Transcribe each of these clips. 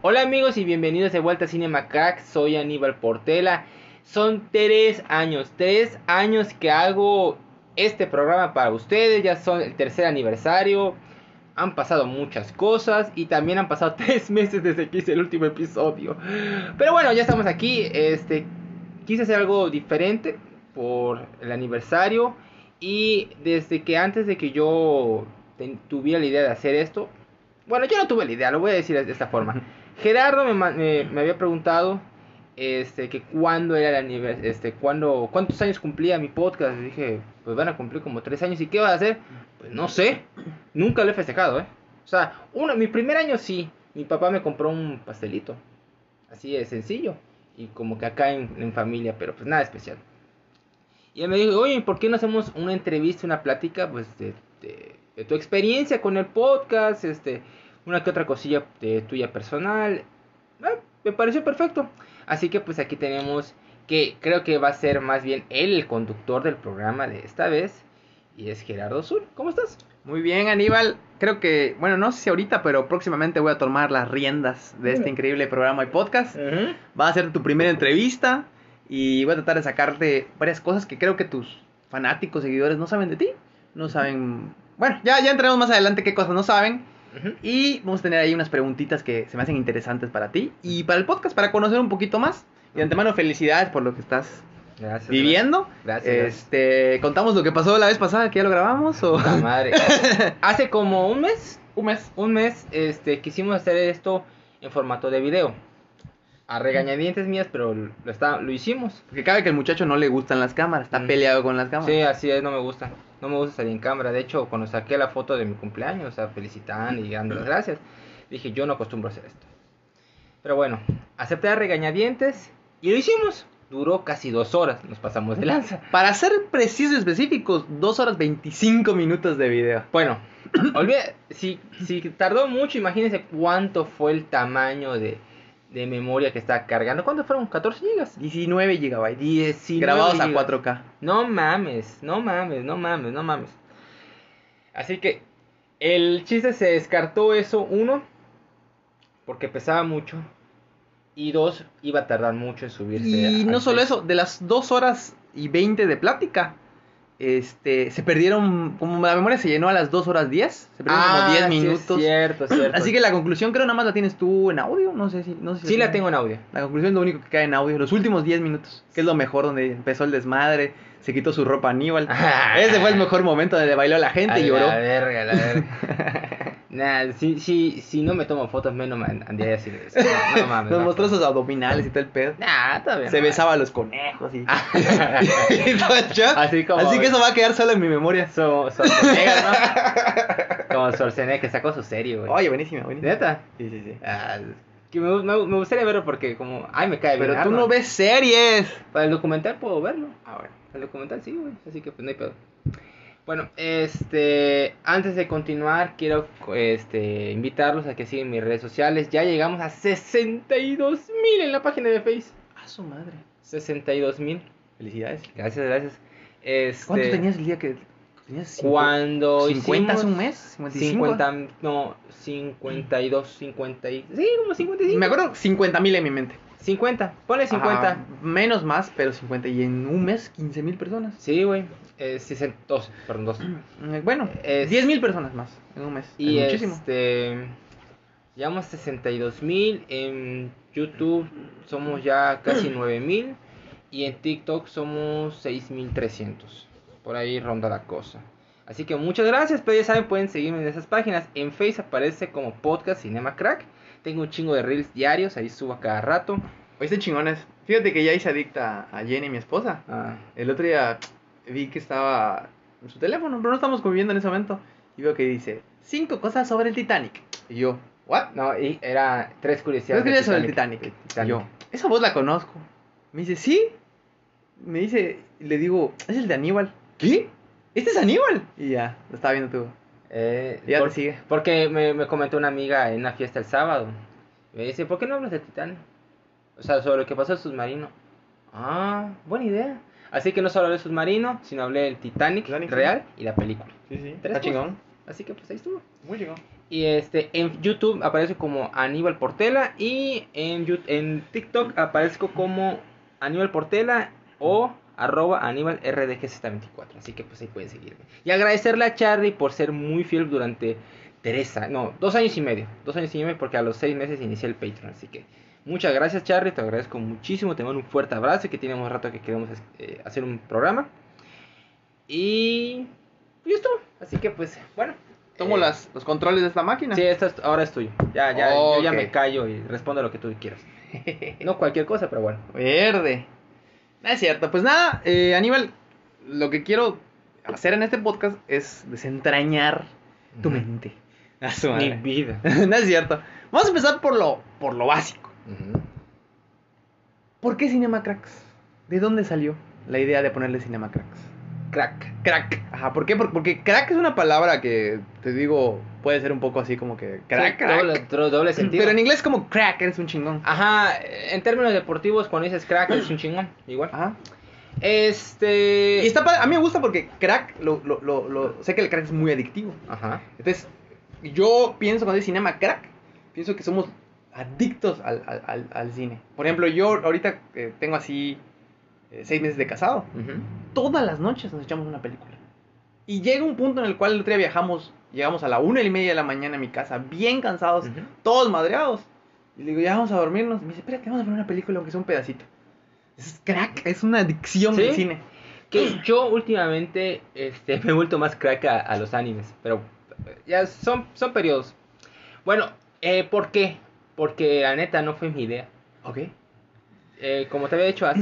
Hola amigos y bienvenidos de vuelta a Cinema Crack, soy Aníbal Portela. Son tres años, tres años que hago este programa para ustedes, ya son el tercer aniversario. Han pasado muchas cosas y también han pasado tres meses desde que hice el último episodio. Pero bueno, ya estamos aquí. Este, quise hacer algo diferente por el aniversario y desde que antes de que yo tuviera la idea de hacer esto, bueno, yo no tuve la idea, lo voy a decir de esta forma. Gerardo me- me había preguntado este que cuándo era el aniversario, este, cuándo, cuántos años cumplía mi podcast. Dije, pues van a cumplir como tres años. ¿Y qué va a hacer? Pues no sé. Nunca lo he festejado, ¿eh? O sea, uno, mi primer año sí. Mi papá me compró un pastelito. Así de sencillo. Y como que acá en, familia, pero pues nada especial. Y él me dijo, oye, ¿por qué no hacemos una entrevista, una plática, pues, de tu experiencia con el podcast, este, una que otra cosilla de tuya personal? Ah, me pareció perfecto. Así que, pues, aquí tenemos que creo que va a ser más bien él el conductor del programa de esta vez. Y es Gerardo Sur. ¿Cómo estás? Muy bien, Aníbal. Creo que, bueno, no sé si ahorita, pero próximamente voy a tomar las riendas de este increíble programa y podcast. Va a ser tu primera entrevista y voy a tratar de sacarte varias cosas que creo que tus fanáticos, seguidores no saben de ti. No saben. Bueno, ya, ya entraremos más adelante qué cosas no saben. Y vamos a tener ahí unas preguntitas que se me hacen interesantes para ti y para el podcast, para conocer un poquito más. Y de antemano, felicidades por lo que estás Gracias. viviendo. Gracias. gracias. Este, contamos lo que pasó la vez pasada, que ya lo grabamos o madre. Hace como un mes un mes. un mes este, quisimos hacer esto en formato de video. A regañadientes mías, pero lo, está, lo hicimos. Porque cabe que el muchacho no le gustan las cámaras, está Mm. peleado con las cámaras. Sí, así es, no me gusta. No me gusta salir en cámara. De hecho, cuando saqué la foto de mi cumpleaños, o sea, felicitando y dando las gracias, dije, yo no acostumbro a hacer esto. Pero bueno, acepté a regañadientes y lo hicimos. Duró casi dos horas, nos pasamos de lanza. Para ser precisos y específicos, 2 horas 25 minutos de video. Bueno, olvide, si, si tardó mucho, imagínense cuánto fue el tamaño de, de memoria que estaba cargando. ¿Cuánto fueron? ¿14 gigas? 19 gigabytes. 19 grabados a gigas. 4K. No mames, no mames, no mames, no mames. Así que el chiste se descartó eso, uno, porque pesaba mucho. Y dos, iba a tardar mucho en subirse. Y no solo eso, de las 2 horas y 20 de plática, este, se perdieron, como la memoria se llenó a las 2 horas 10, se perdieron Ah, como 10 sí, es minutos. cierto, cierto. Así que la conclusión creo nada más la tienes tú en audio, no sé si... No sé si Sí la tengo en audio. La conclusión es lo único que cae en audio, los últimos 10 minutos, que es lo mejor, donde empezó el desmadre, se quitó su ropa Aníbal. Ese fue el mejor momento donde bailó la gente A y lloró. La verga, la verga. Nah, si, si, si no me tomo fotos, menos me andría a decir eso. No, no mames. Nos no. mostró sus abdominales y todo el pedo. Nah, todavía Se no. besaba a los conejos y... Así como- Así que eso va a quedar solo en mi memoria. So, Schwarzenegger, ¿no? Como Schwarzenegger que sacó su serie, güey. Oye, buenísima, buenísima. ¿Neta? Sí, sí, sí. Ah, que me, me- me gustaría verlo porque como... Ay, me cae bien. Pero tú Arnold. no ves series. Para el documental puedo verlo. Ah, bueno. El documental sí, güey. Así que pues no hay pedo. Bueno, este, antes de continuar, quiero este, invitarlos a que sigan mis redes sociales. Ya llegamos a 62 mil en la página de Face. A su madre. 62 mil. Felicidades. Gracias, gracias. Este, ¿Cuánto tenías el día que tenías? cincu- Cuando 50 hace hicimos un mes, 55. 50, no, 52, 50 y... Sí, como 55. Me acuerdo 50 mil en mi mente. 50, ponle 50. Ajá, menos más, pero 50. Y en un mes, 15 mil personas. Sí, güey. Eh, 60, dos, perdón, dos. Mm, Bueno, Es- 10 mil personas más en un mes. Y es muchísimo. este. Llevamos 62 mil. En YouTube somos ya casi 9 mil. Y en TikTok somos 6300. Por ahí ronda la cosa. Así que muchas gracias. Pero ya saben, pueden seguirme en esas páginas. En Face aparece como Podcast Cinema Crack. Tengo un chingo de reels diarios. Ahí subo a cada rato. Oye, este chingones. Fíjate que ya hice adicta a Jenny, mi esposa. Ah, El otro día vi que estaba en su teléfono, pero no estamos conviviendo en ese momento. Y veo que dice, cinco cosas sobre el Titanic. Y yo, ¿what? no, y era tres ¿Sabes curiosidades. qué del es sobre el Titanic? Y yo, esa voz la conozco. Me dice, ¿sí? me dice, le digo, es el de Aníbal. ¿Qué? ¿Este es Aníbal? Y ya, lo estaba viendo tú. Eh, Ya por- te sigue. Porque me, me comentó una amiga en una fiesta el sábado. Me dice, ¿por qué no hablas de Titanic? O sea, sobre lo que pasó al submarino. Ah, buena idea. Así que no solo hablé del submarino, sino hablé del Titanic, Titanic, sí. real y la película. Sí, sí. Tres Está chingón. Así que pues ahí estuvo. Muy chingón. Y este, en YouTube aparece como Aníbal Portela y en, en TikTok aparezco como Aníbal Portela o arroba Aníbal RDG74. Así que pues ahí pueden seguirme. Y agradecerle a Charlie por ser muy fiel durante Teresa, no, dos años y medio. Dos años y medio porque a los seis meses inicié el Patreon. Así que muchas gracias Charlie, te agradezco muchísimo. Te mando un fuerte abrazo y que tenemos rato que queremos eh, hacer un programa. Y... Y esto. Así que pues bueno. Tomo eh, las, los controles de esta máquina. Sí, esto es- ahora es tuyo. Ya, ya, yo ya me callo y respondo lo que tú quieras. No cualquier cosa, pero bueno. Verde. No es cierto. Pues nada, eh, Aníbal, lo que quiero hacer en este podcast es desentrañar tu mente. A su Mi vida. no es cierto. Vamos a empezar por lo, por lo básico. ¿Por qué Cinema Cracks? ¿De dónde salió la idea de ponerle Cinema Cracks? Crack. Crack. Ajá, ¿por qué? Por- Porque crack es una palabra que, te digo, puede ser un poco así como que crack, Sí, crack. Doble, do- doble sentido. Pero en inglés es como crack, eres un chingón. Ajá, en términos deportivos, cuando dices crack es un chingón. Igual. Ajá. Este. Y está a mí me gusta porque crack, lo, lo, lo, lo- sé que el crack es muy adictivo. Ajá. Entonces, yo pienso cuando dice cinema crack, pienso que somos adictos al, al, al, al cine. Por ejemplo, yo ahorita eh, tengo así eh, seis meses de casado. Todas las noches nos echamos una película. Y llega un punto en el cual el otro día viajamos, llegamos a la una y media de la mañana a mi casa, bien cansados, todos madreados. Y le digo, ya vamos a dormirnos. Y me dice, espérate, vamos a poner una película, aunque sea un pedacito. Es crack, es una adicción ¿Sí? del cine. Que yo últimamente este, me he vuelto más crack a, a los animes. Pero eh, ya son, son periodos. Bueno, eh, ¿por qué? Porque la neta no fue mi idea. Ok. Eh, como te había dicho as-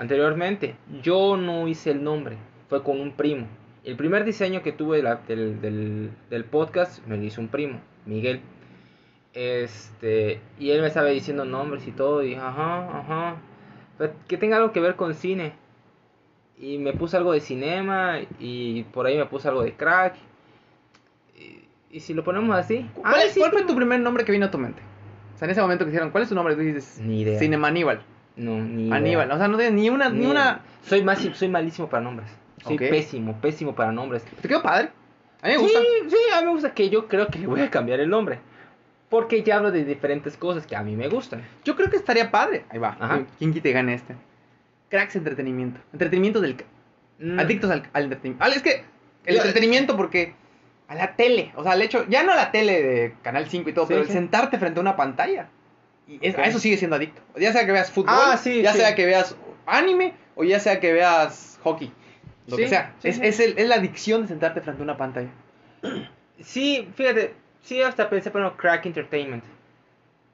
anteriormente, yo no hice el nombre, fue con un primo. El primer diseño que tuve del, del- del podcast me lo hizo un primo, Miguel. Este, y él me estaba diciendo nombres y todo, y ajá, ajá, que tenga algo que ver con cine. Y me puse algo de cinema, y por ahí me puse algo de crack. Y, y si lo ponemos así, ¿Cuál, ah, es- sí, cuál fue tu primer nombre que vino a tu mente? O sea, en ese momento que hicieron, ¿cuál es tu nombre? Tú dices, Ni idea. Cinema Aníbal. No, ni idea. Aníbal. O sea, no tienes ni una, ni Ni- una... Soy, más, soy malísimo para nombres. Soy pésimo, pésimo para nombres. ¿Te quedó padre? A mí me gusta. Sí, sí, a mí me gusta que yo creo que le voy a cambiar el nombre. Porque ya hablo de diferentes cosas que a mí me gustan. Yo creo que estaría padre. Ahí va. Ajá. ¿Quién quite gane este? Cracks Entretenimiento. Entretenimiento del... Mm, Adictos al, al entretenimiento. Ah, es que el entretenimiento porque... A la tele. O sea, el hecho... Ya no a la tele de Canal 5 y todo, Sí, pero el sí. sentarte frente a una pantalla. Y es- a eso sigue siendo adicto. Ya sea que veas fútbol, Ah, sí, ya sí. sea que veas anime o ya sea que veas hockey. Lo Sí, que sea. es, es el- es la adicción de sentarte frente a una pantalla. Sí, fíjate. Sí, hasta pensé poner Crack Entertainment.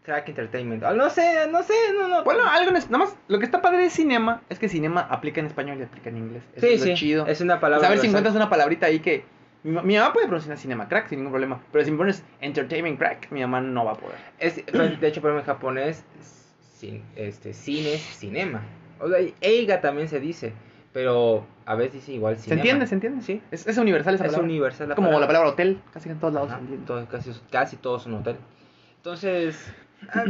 Crack Entertainment. Ah, no sé, no sé, no, no. Bueno, algo en es- nada más, lo que está padre de cinema es que cinema aplica en español y aplica en inglés. Eso sí, es lo sí. chido. Es una palabra. Pues a ver si encuentras una palabrita ahí que. Mi, mi mamá puede pronunciar cinema crack sin ningún problema. Pero si me pones entertainment crack, mi mamá no va a poder. Es, de hecho, ejemplo, en japonés, cin- este, cine es cinema. O sea, eiga también se dice, pero a veces dice igual ¿Se cinema. entiende? ¿Se entiende? Sí. Es, es universal esa Es palabra. universal la Como palabra. la palabra hotel, casi en todos lados Ajá, se todo- casi, casi todos son hotel. Entonces, ah,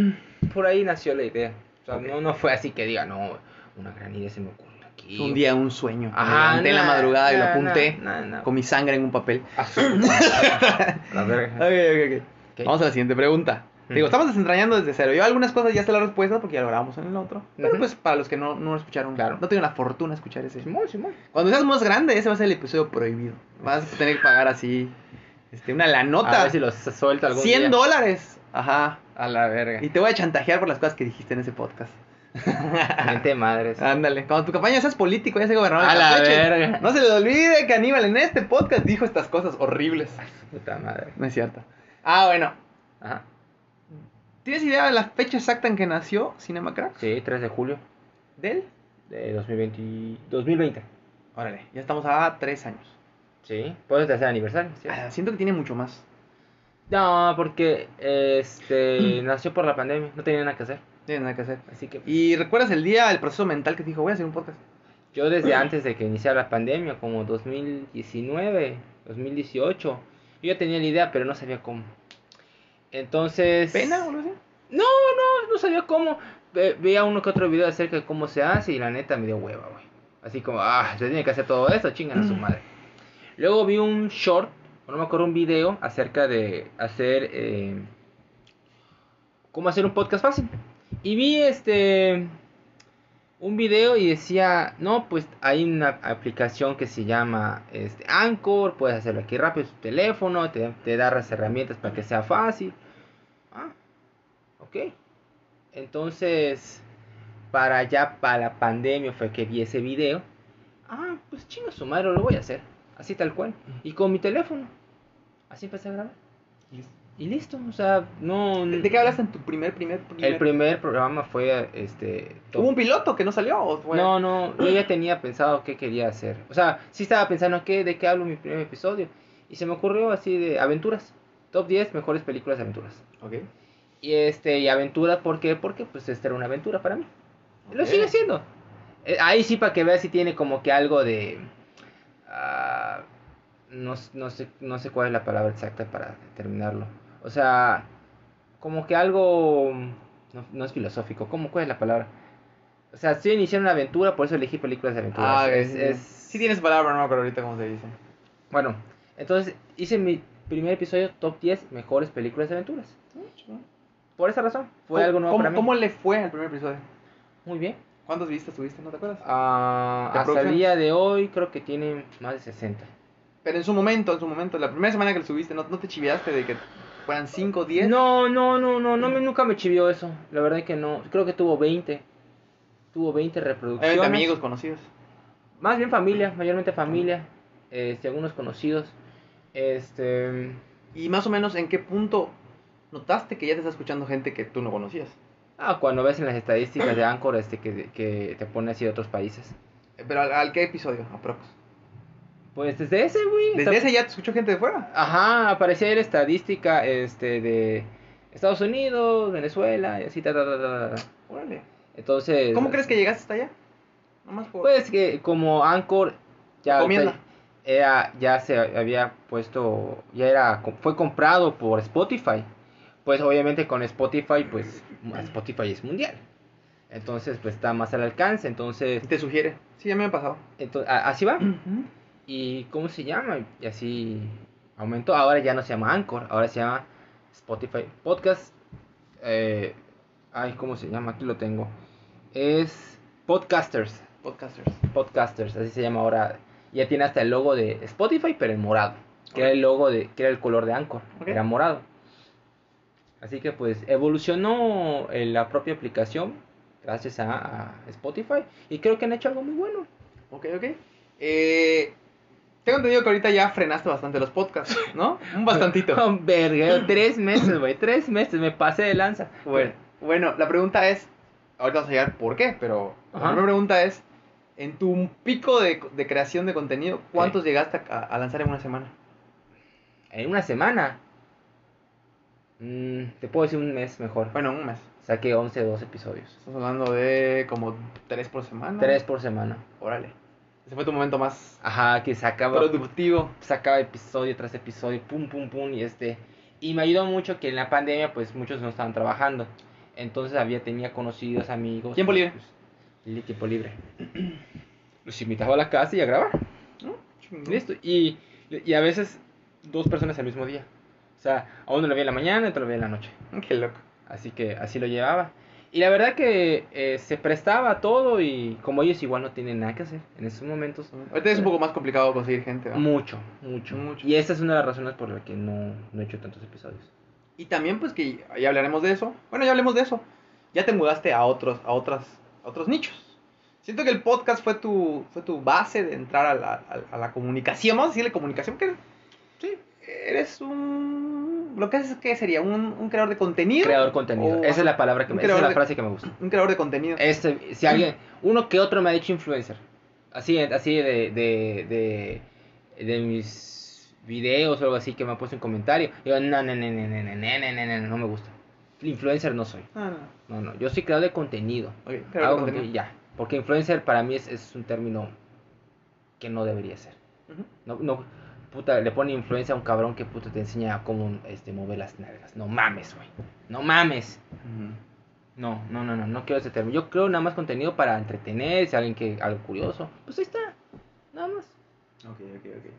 por ahí nació la idea. O sea, Ok. no, no fue así que diga, no, una gran idea se me ocurrió aquí. Un día un sueño. Me Ajá, levanté en la madrugada y lo apunté con mi sangre en un papel. La verga. Ok, ok, ok. Ok. Vamos a la siguiente pregunta. Digo, estamos desentrañando desde cero. Yo algunas cosas ya sé la respuesta porque ya lo grabamos en el otro. Pero pues para los que no, no lo escucharon, Claro. no tienen la fortuna de escuchar ese. Simón, Simón. Cuando seas más grande, ese va a ser el episodio prohibido. Vas a tener que pagar así este, una la A nota. ver si los suelta algún 100 día. dólares. Ajá. A la verga. Y te voy a chantajear por las cosas que dijiste en ese podcast. Mente madres. Ándale. Cuando tu campaña seas político, ya sea gobernador A de la verga. No se les olvide que Aníbal en este podcast dijo estas cosas horribles. Puta madre. No es cierto. Ah, bueno. Ajá. ¿Tienes idea de la fecha exacta en que nació Cinema Crack? Sí, 3 de julio ¿Del? de 2020. 2020. Órale, ya estamos a tres años. Sí, por el tercer aniversario. ¿sí? Ah, siento que tiene mucho más. No, porque este nació por la pandemia, no tenía nada que hacer. No tiene nada que hacer. Así que ¿Y recuerdas el día, el proceso mental que te dijo, voy a hacer un podcast? Yo desde antes de que iniciara la pandemia, como 2019, 2018, yo ya tenía la idea, pero no sabía cómo. Entonces... ¿Pena o algo así? No, no, no sabía cómo. Ve- veía uno que otro video acerca de cómo se hace y la neta me dio hueva, güey. Así como, ah, se tiene que hacer todo esto, chingan a su madre. Luego vi un short, o no me acuerdo, un video acerca de hacer, eh, cómo hacer un podcast fácil. Y vi este, un video y decía, no, pues hay una aplicación que se llama este, Anchor, puedes hacerlo aquí rápido tu teléfono, te, te da las herramientas para que sea fácil. Ah, ok. Entonces, para allá, para la pandemia fue que vi ese video. Ah, pues chingo su madre, lo voy a hacer. Así tal cual. Y con mi teléfono. Así empecé a grabar. Y listo, o sea, no... ¿De, qué hablaste en tu primer, primer, primer? El primer programa fue, este... top- ¿Hubo un piloto que no salió? ¿o fue- No, no, yo ya tenía pensado qué quería hacer. O sea, sí estaba pensando qué, de qué hablo en mi primer episodio. Y se me ocurrió así de aventuras. Top 10 mejores películas de aventuras. Ok. Y este, y aventura, ¿por qué? Porque pues esta era una aventura para mí. Lo sigue siendo. Eh, ahí sí para que veas si tiene como que algo de... ah, no, no, sé, no sé cuál es la palabra exacta para determinarlo. O sea, como que algo... No, no es filosófico. ¿Cómo, ¿Cuál es la palabra? O sea, estoy iniciando una aventura, por eso elegí películas de aventuras. Ah, es, Sí tienes palabra, no me acuerdo ahorita cómo se dice. Bueno, entonces hice mi primer episodio top 10 mejores películas de aventuras. Por esa razón, fue algo nuevo ¿Cómo, para mí. ¿Cómo le fue al primer episodio? Muy bien. ¿Cuántas vistas tuviste? ¿No te acuerdas? Ah, ¿De hasta el día de hoy creo que tiene más de 60. Pero en su momento, en su momento, la primera semana que lo subiste, ¿no, no te chiviaste de que fueran 5 o 10? No, no, no, no, no me, nunca me chivió eso. La verdad es que no. Creo que tuvo 20. Tuvo 20 reproducciones. Amigos, conocidos. Más bien familia, mayormente familia. Este, algunos conocidos. Este. Y más o menos, ¿en qué punto notaste que ya te está escuchando gente que tú no conocías? Ah, cuando ves en las estadísticas de Anchor este, que, que te pone así de otros países. Pero ¿al, al qué episodio? Aprox. Pues desde ese, güey. ¿Desde está- ese ya te escuchó gente de fuera? Ajá, aparecía la estadística este, de Estados Unidos, Venezuela y así, ta, ta, ta, ta, ta. Órale. Entonces. ¿Cómo crees que llegaste hasta allá? Nomás por... Pues que como Anchor ya, era, ya se había puesto, ya era, fue comprado por Spotify. Pues obviamente con Spotify, pues Spotify es mundial. Entonces, pues está más al alcance. Entonces, Te sugiere. Sí, ya me ha pasado. entonces así va. ¿Y cómo se llama? Y así aumentó. Ahora ya no se llama Anchor, ahora se llama Spotify Podcast. Eh, ay, ¿cómo se llama? Aquí lo tengo. Es Podcasters. Podcasters. Podcasters, así se llama ahora. Ya tiene hasta el logo de Spotify, pero en morado. Que era el logo de, que era el color de Anchor, era morado. Así que pues evolucionó eh, la propia aplicación gracias a, a Spotify y creo que han hecho algo muy bueno. Ok, ok. Eh, tengo entendido que ahorita ya frenaste bastante los podcasts, ¿no? Un bastantito. Oh, verga, tres meses, güey, tres meses, me pasé de lanza. Bueno, bueno, la pregunta es, ahorita vamos a llegar por qué, pero la primera pregunta es, en tu pico de, de creación de contenido, ¿cuántos llegaste a, a lanzar en una semana? En una semana, mm, te puedo decir un mes mejor. Bueno, un mes. Saqué 11 o 12 episodios. Estamos hablando de como tres por semana. Tres por semana. Órale. Ese fue tu momento más Ajá, que sacaba productivo. sacaba episodio tras episodio, pum, pum, pum, y este, y me ayudó mucho que en la pandemia, pues, muchos no estaban trabajando, entonces había, tenía conocidos, amigos. Tiempo libre. pues, el tiempo libre. Los invitaba a la casa y a grabar, ¿no? Listo, y, y a veces dos personas al mismo día, o sea, a uno lo veía en la mañana y otro lo veía en la noche, Qué loco. así que así lo llevaba. Y la verdad que eh, se prestaba a todo y como ellos igual no tienen nada que hacer en esos momentos. Ahorita es un poco más complicado conseguir gente. ¿no? Mucho, mucho, Mucho. Y esa es una de las razones por las que no, no he hecho tantos episodios. Y también pues que ya hablaremos de eso. Bueno, ya hablemos de eso. Ya te mudaste a otros, a otras, a otros nichos. Siento que el podcast fue tu, fue tu base de entrar a la, a, a la comunicación. Vamos a decirle comunicación, que sí, eres un... Lo que haces, ¿qué sería? ¿Un, un creador de contenido? Creador de contenido. O- Esa es la palabra que un me, esa es la de- frase que me gusta. Un creador de contenido. Este, si alguien, uno que otro me ha dicho influencer. Así, así de, de, de, de mis videos o algo así que me ha puesto en comentario. Digo, no, no, no, no, no, no, no, no, no, me gusta. Influencer no soy. Ah, no. No, no, yo soy creador de contenido. Ok, creador Hago de contenido ya. Porque influencer para mí es, es un término que no debería ser. Ujú. No, no, puta, le pone influencia a un cabrón que puta te enseña cómo este, mover las nalgas. No mames, güey. No mames. No, no, no, no, no quiero ese término. Yo creo nada más contenido para entretener, si alguien que algo curioso. Pues ahí está. Nada más. Ok, ok, ok.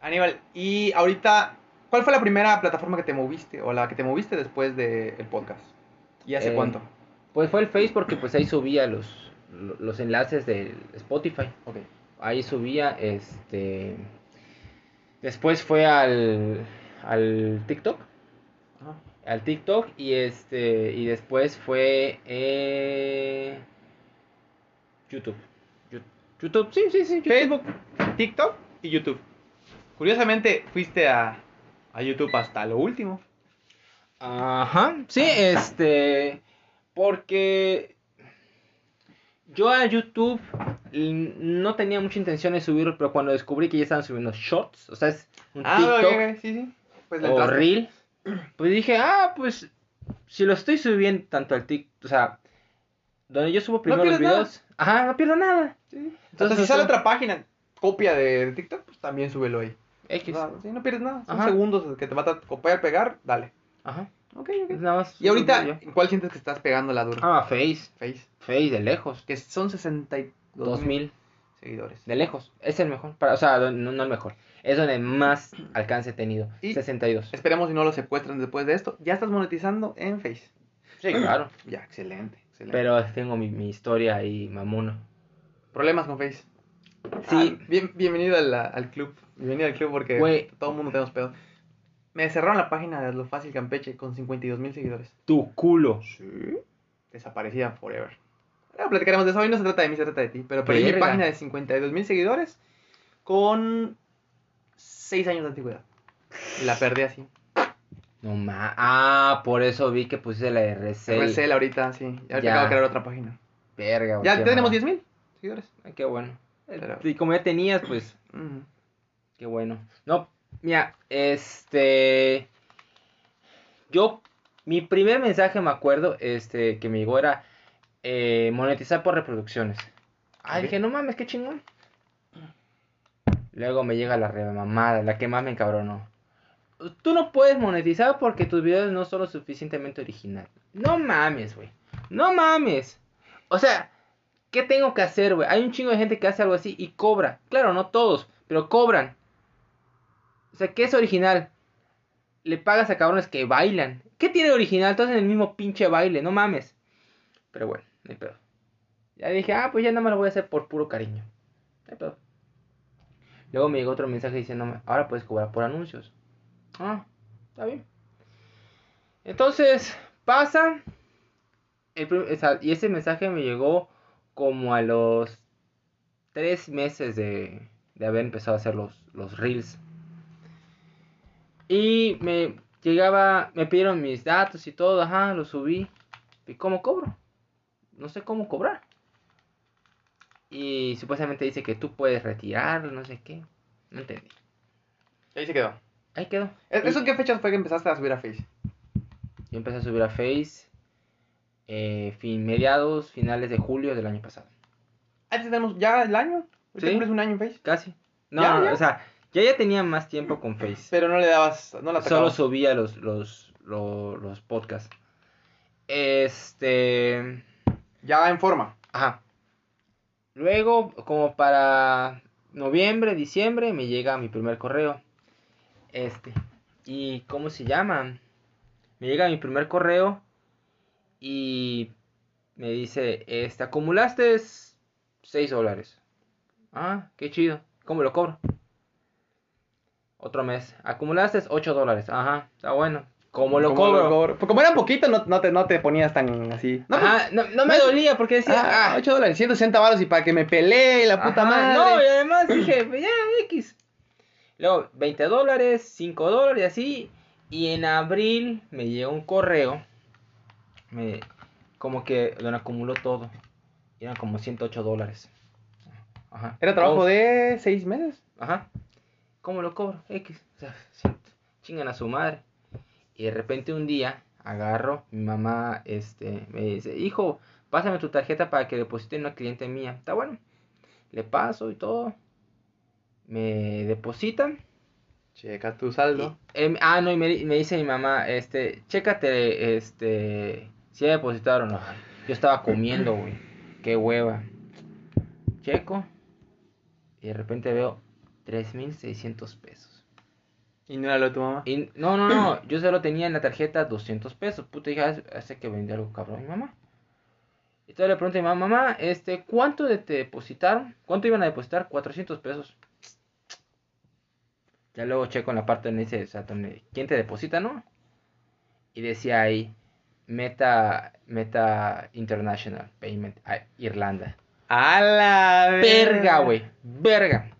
Aníbal, y ahorita, ¿cuál fue la primera plataforma que te moviste o la que te moviste después del podcast? ¿Y hace Eh, cuánto? Pues fue el Face porque pues ahí subía los, los enlaces de Spotify. Ok. Ahí subía, este... Después fue al, al TikTok. Ajá. Al TikTok y este... Y después fue... eh, YouTube. YouTube, sí, sí, sí. YouTube. Facebook, TikTok y YouTube. Curiosamente, fuiste a, a YouTube hasta lo último. Ajá, sí, este, porque yo a YouTube no tenía mucha intención de subirlo, pero cuando descubrí que ya estaban subiendo shorts, o sea, es un Ah, TikTok ok, ok, sí, sí. Pues le o entraste. Reel, pues dije, ah, pues si lo estoy subiendo tanto al TikTok, o sea, donde yo subo primero los nada. videos, ajá, no pierdo nada. Sí. Entonces, Entonces, si o sale otra página, copia de, de TikTok, pues también súbelo ahí. X, O sea, sí, no pierdes nada. Son Ajá. segundos que te va a copiar, pegar, dale. ajá, Ok, ok. nada más. Y ahorita, subo yo. ¿en cuál sientes que estás pegando la dura? Ah, Face, Face. Face de lejos, Que son 62 2000. seguidores. De lejos, es el mejor. Para, o sea, no, no el mejor. Es donde más alcance he tenido. Y- 62. Esperemos si no lo secuestran después de esto. Ya estás monetizando en Face. Sí, claro. Ya, excelente. excelente. Pero tengo mi, mi historia ahí, mamuno. Problemas con Face. Sí. Ah, bien, bienvenido al, al club. Bienvenido al club porque todo el mundo tenemos pedo. Me cerraron la página de Lo Fácil Campeche con 52 mil seguidores. Tu culo. Sí. Desaparecida forever. Ahora platicaremos de eso. Hoy no se trata de mí, se trata de ti. Pero perdí mi página de 52 mil seguidores con 6 años de antigüedad. Y la perdí así. No ma. Ah, por eso vi que pusiste la RC. RCL ahorita, sí. Y ahorita Ya. acabo de crear otra página. Verga, güey, Ya tenemos mal. 10 mil seguidores. Ay, qué bueno. Pero- Y como ya tenías, pues, qué bueno. No, mira, este. Yo, mi primer mensaje me acuerdo, este, que me llegó era eh, monetizar por reproducciones. Ah, Ok. dije, no mames, qué chingón. Luego me llega la remamada, la que más me encabronó. Tú no puedes monetizar porque tus videos no son lo suficientemente original. No mames, güey. No mames. O sea, ¿qué tengo que hacer, güey? Hay un chingo de gente que hace algo así y cobra. Claro, no todos, pero cobran. O sea, ¿qué es original? Le pagas a cabrones que bailan. ¿Qué tiene original? Todos en el mismo pinche baile, no mames. Pero bueno, no hay pedo. Ya dije, ah, pues ya nada más lo voy a hacer por puro cariño. No hay pedo. Luego me llegó otro mensaje diciéndome, ahora puedes cobrar por anuncios. Ah, está bien. Entonces, pasa. y ese mensaje me llegó como a los tres meses de, de haber empezado a hacer los, los reels. Y me llegaba, me pidieron mis datos y todo, ajá, los subí. ¿Y cómo cobro? No sé cómo cobrar. Y supuestamente dice que tú puedes retirarlo, no sé qué. No entendí. Ahí se quedó. Ahí quedó. ¿E- ¿Eso en qué fechas fue que empezaste a subir a Face? Yo empecé a subir a Face eh, fin, mediados, finales de julio del año pasado. Ah, tenemos ya el año. Sí. ¿Te cumples un año en Face? Casi. No, Ya, ya. o sea, ya ya tenía más tiempo con Face. Pero no le dabas, no la Solo subía los, los, los, los podcasts. Este... Ya en forma. Ajá. Luego, como para noviembre, diciembre, me llega mi primer correo. Este. ¿Y cómo se llama? Me llega mi primer correo y me dice, este, acumulaste 6 dólares. Ah, qué chido. ¿Cómo lo cobro? Otro mes. Acumulaste 8 dólares. Ajá, está bueno. ¿Cómo lo ¿Cómo cobro? Pues como era poquito, no, no, te, no te ponías tan así. No, Ajá, no, no me dolía porque decía, ah, ah, 8 dólares, 160 baros y para que me pelee la puta Ajá, madre. No, y además dije, pues ya, X. Luego, 20 dólares, 5 dólares, y así. Y en abril me llegó un correo. Me, como que donde acumuló todo. Y eran como 108 dólares. Ajá. Era trabajo ¿Cómo- de 6 meses. Ajá. ¿Cómo lo cobro? X. O sea, siento- chingan a su madre. Y de repente un día agarro, mi mamá este, me dice, hijo, pásame tu tarjeta para que deposite en una cliente mía. Está bueno. Le paso y todo. Me depositan. Checa tu saldo. Y, em, ah, no, y me, me, dice mi mamá, este, chécate, este, si ya depositaron o no. Yo estaba comiendo, güey. Qué hueva. Checo. Y de repente veo 3.600 pesos. ¿Y no era lo de tu mamá? Y, no, no, no. Yo solo tenía en la tarjeta 200 pesos. Puta, dije, ah, hace que vendí algo cabrón a mi mamá. Y entonces le pregunté a mi mamá, mamá, este, ¿cuánto te depositaron? ¿Cuánto iban a depositar? 400 pesos. Ya luego checo en la parte donde dice, o sea, donde, ¿quién te deposita, no? Y decía ahí, Meta, Meta International Payment, a Irlanda. A la verga, güey. Verga.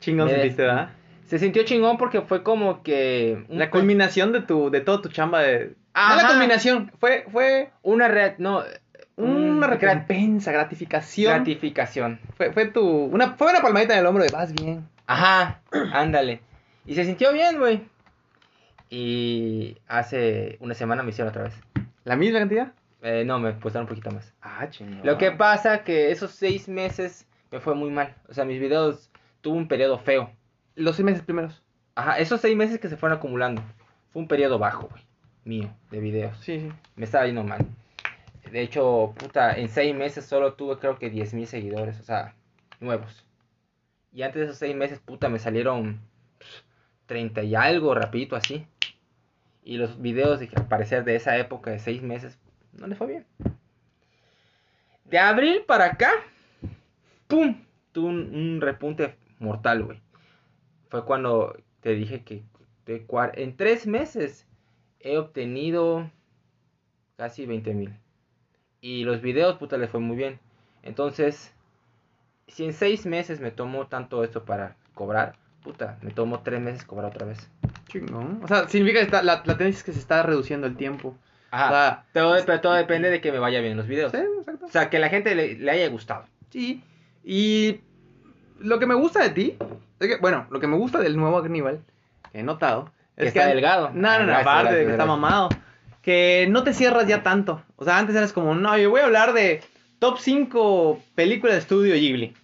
Chingón sentiste, ¿verdad? Se sintió chingón porque fue como que. La culminación de tu, de todo tu chamba de. Ah, la culminación. Fue, fue. Una red, no. Una recompensa, gratificación. Gratificación. Fue, fue tu. Una, fue una palmadita en el hombro de vas bien. Ajá, ándale. Y se sintió bien, güey. Y hace una semana me hicieron otra vez. ¿La misma cantidad? Eh, no, me pusieron un poquito más. Ah, chingón. Lo que pasa que esos seis meses me fue muy mal. O sea, mis videos tuvo un periodo feo. Los seis meses primeros. Ajá, esos seis meses que se fueron acumulando. Fue un periodo bajo, güey. Mío, de videos. Sí, sí. Me estaba yendo mal. De hecho, puta, en seis meses solo tuve creo que 10 mil seguidores. O sea, nuevos. Y antes de esos seis meses, puta, me salieron 30 y algo, rapidito así. Y los videos, de, al parecer, de esa época de seis meses, no le fue bien. De abril para acá, ¡pum! Tuve un, un repunte mortal, güey. Fue cuando te dije que de en tres meses he obtenido casi 20 mil. Y los videos, puta, le fue muy bien. Entonces, si en seis meses me tomó tanto esto para cobrar, puta, me tomó tres meses cobrar otra vez. Chingón. O sea, significa que está, la, la tendencia es que se está reduciendo el tiempo. Ajá. O sea, todo, pero todo depende de que me vaya bien los videos. Sí, exacto. O sea, que la gente le, le haya gustado. Sí. Y lo que me gusta de ti, es que, bueno, lo que me gusta del nuevo Aníbal, que he notado, que es está delgado. No, no, no, Ah, aparte de que está mamado. Que no te cierras ya tanto. O sea, antes eras como, no, yo voy a hablar de top 5 películas de estudio Ghibli.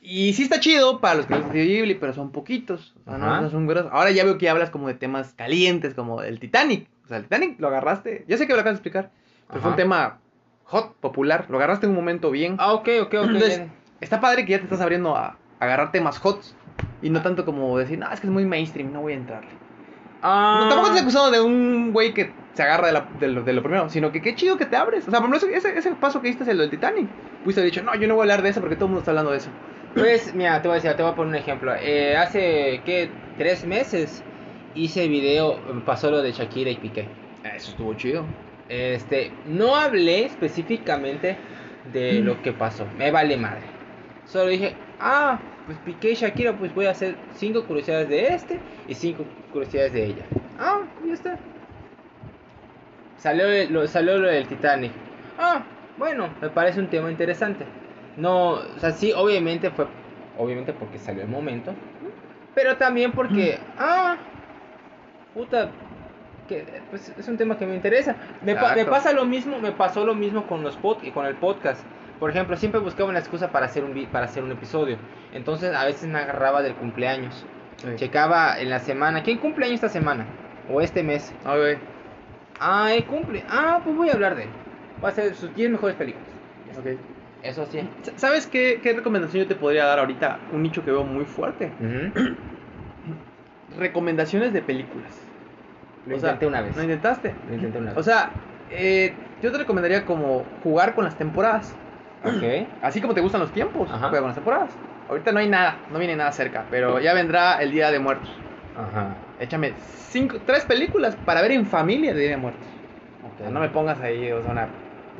Y sí está chido para los que les estudio Ghibli, pero son poquitos. O sea, no, son grosos. Ahora ya veo que hablas como de temas calientes, como el Titanic. O sea, el Titanic lo agarraste. Yo sé que lo acabas de explicar, pero fue un tema hot, popular. Lo agarraste en un momento bien. Ah, ok, ok, ok. Entonces, bien. Está padre que ya te estás abriendo a, a agarrar temas hot. Y no tanto como decir, no, es que es muy mainstream, no voy a entrarle. Ah, No, tampoco te he acusado de un güey que se agarra de, la- de lo, de lo primero, sino que qué chido que te abres. O sea, por ejemplo, ese, ese, ese paso que diste es el del Titanic. Pudiste haber dicho, no, yo no voy a hablar de eso porque todo el mundo está hablando de eso. Pues, mira, te voy a decir, te voy a poner un ejemplo. Eh, hace, ¿qué? Tres meses hice video, pasó lo de Shakira y Piqué. Eso estuvo chido. Este, no hablé específicamente de lo que pasó. Me vale madre. Solo dije, ah, pues Piqué y Shakira, pues voy a hacer cinco curiosidades de este y cinco curiosidades de ella. Ah, ya está. Salió lo, salió lo del Titanic. Ah, bueno, me parece un tema interesante. No, o sea, sí, obviamente fue, obviamente porque salió el momento, pero también porque, ah, puta, que pues es un tema que me interesa. Me, pa- me pasa lo mismo, me pasó lo mismo con los pod con el podcast. Por ejemplo, siempre buscaba una excusa para hacer un para hacer un episodio. Entonces, a veces me agarraba del cumpleaños. Checaba en la semana, ¿quién cumple años esta semana? O este mes. Ah, güey. Ah, él cumple. Ah, pues voy a hablar de él. Va a ser sus 10 mejores películas. Ok. Eso sí. ¿Sabes qué, qué recomendación yo te podría dar ahorita? Un nicho que veo muy fuerte. Ujú. Recomendaciones de películas. Lo O sea, intenté una vez. ¿Lo intentaste? Lo intenté una vez. O sea, eh, yo te recomendaría como jugar con las temporadas. Ok. Así como te gustan los tiempos, Ajá. juega con las temporadas. Ahorita no hay nada, no viene nada cerca, pero ya vendrá el Día de Muertos. Ajá. Échame cinco, tres películas para ver en familia de Día de Muertos. O Ok. sea, no me pongas ahí, o sea, una,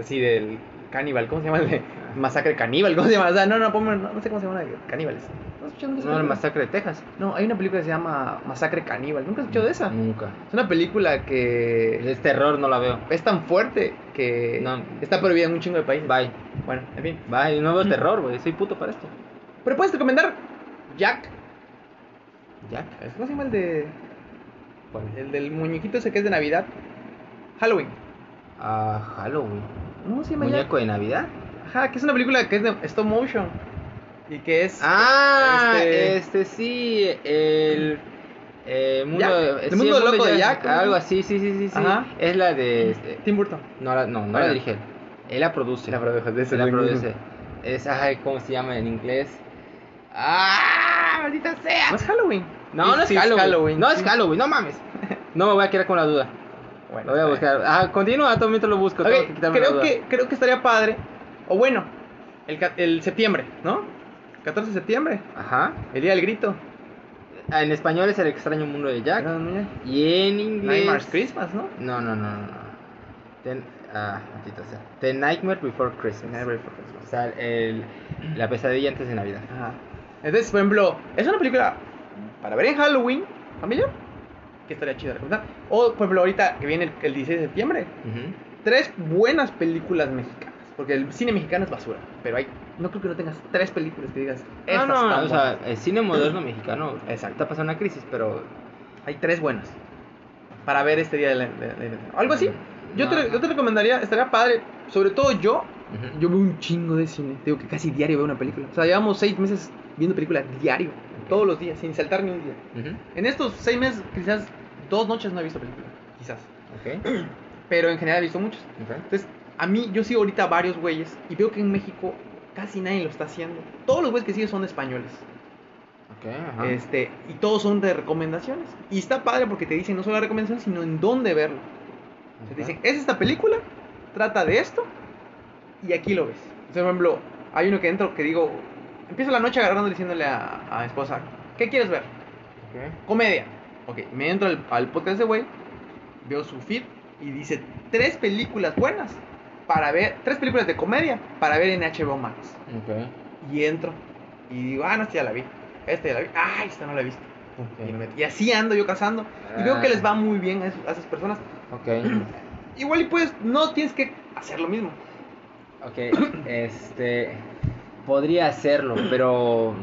así del caníbal, ¿cómo se llama? El de masacre caníbal, ¿cómo se llama? O sea, no, no, ponme, no, no sé cómo se llama, de caníbales. ¿No el masacre de Texas. No, hay una película que se llama Masacre Caníbal, ¿nunca has escuchado de esa? Nunca. Es una película que Es terror, no la veo. es tan fuerte que No. está prohibida en un chingo de países. Bye. Bueno, en fin. Bye. No veo terror, güey. Soy puto para esto. Pero puedes recomendar Jack. Jack. ¿Cómo se llama el de ¿Cuál? el del muñequito ese que es de Navidad? Halloween. Ah, Halloween. ¿No se llama Jack? ¿Muñeco de Navidad? Ajá, que es una película que es de stop motion. Y que es. Ah, Este- este, sí, el. Eh, mundo, Jack, el mundo loco de Jack. Algo así, sí, sí, sí. sí. Ajá. Es la de. este, Tim Burton. no, la, no, no la dirige él. Él la produce. La ese Él la produce. Es, ay, ¿cómo se llama en inglés? ¡Ah! ¡Maldita sea! No es Halloween. No, no es sí Halloween. No es. Halloween, no mames. No me voy a quedar con la duda. Bueno, Lo voy a buscar. Ah, continúa, todo mientras lo busco. Tengo que creo que, creo que estaría padre. O bueno, el, el septiembre, ¿no? 14 de septiembre, Ajá. el día del grito. En español es el extraño mundo de Jack. No. Y en inglés. Nightmares Christmas, ¿no? No, no, no, no. Ten- ah, sea. The Nightmare Before Christmas. Nightmare Before Christmas. O sea, el, la pesadilla antes de Navidad. Ajá. Entonces, por ejemplo, es una película para ver en Halloween, familia, que estaría chido de recomendar. O, por ejemplo, ahorita que viene el, el 16 de septiembre, tres buenas películas mexicanas. Porque el cine mexicano es basura, pero hay, no creo que no tengas tres películas que digas, No, estas no, están o sea, buenas". el cine moderno mexicano Exacto. está pasando una crisis, pero Hay tres buenas para ver este día de la, de de Algo así. Yo, No. te, yo te recomendaría, estaría padre, sobre todo yo, Ujú. yo veo un chingo de cine. Digo que casi diario veo una película. O sea, llevamos seis meses viendo películas diario, todos los días, sin saltar ni un día. Ujú. En estos seis meses, quizás dos noches no he visto película, quizás. Ok, Pero en general he visto muchas. ok. Entonces, a mí, yo sigo ahorita varios güeyes y veo que en México casi nadie lo está haciendo. Todos los güeyes que siguen son españoles. Ok, ajá. Este, y todos son de recomendaciones. Y está padre porque te dicen no solo la recomendación, sino en dónde verlo. O sea, te dicen, es esta película, trata de esto, y aquí lo ves. O sea, por ejemplo, hay uno que entro que digo, empiezo la noche agarrando diciéndole a, a mi esposa, ¿qué quieres ver? Comedia. Ok, me entro al, al podcast de güey, veo su feed y dice tres películas buenas para ver, tres películas de comedia para ver en HBO Max. Y entro y digo, ah, no, esta ya la vi, esta ya la vi, ah, esta no la he visto. Y, me meto. Y así ando yo cazando. Y veo que les va muy bien a, esos- a esas personas. Igual y pues no tienes que hacer lo mismo. Ok, este. Podría hacerlo, pero.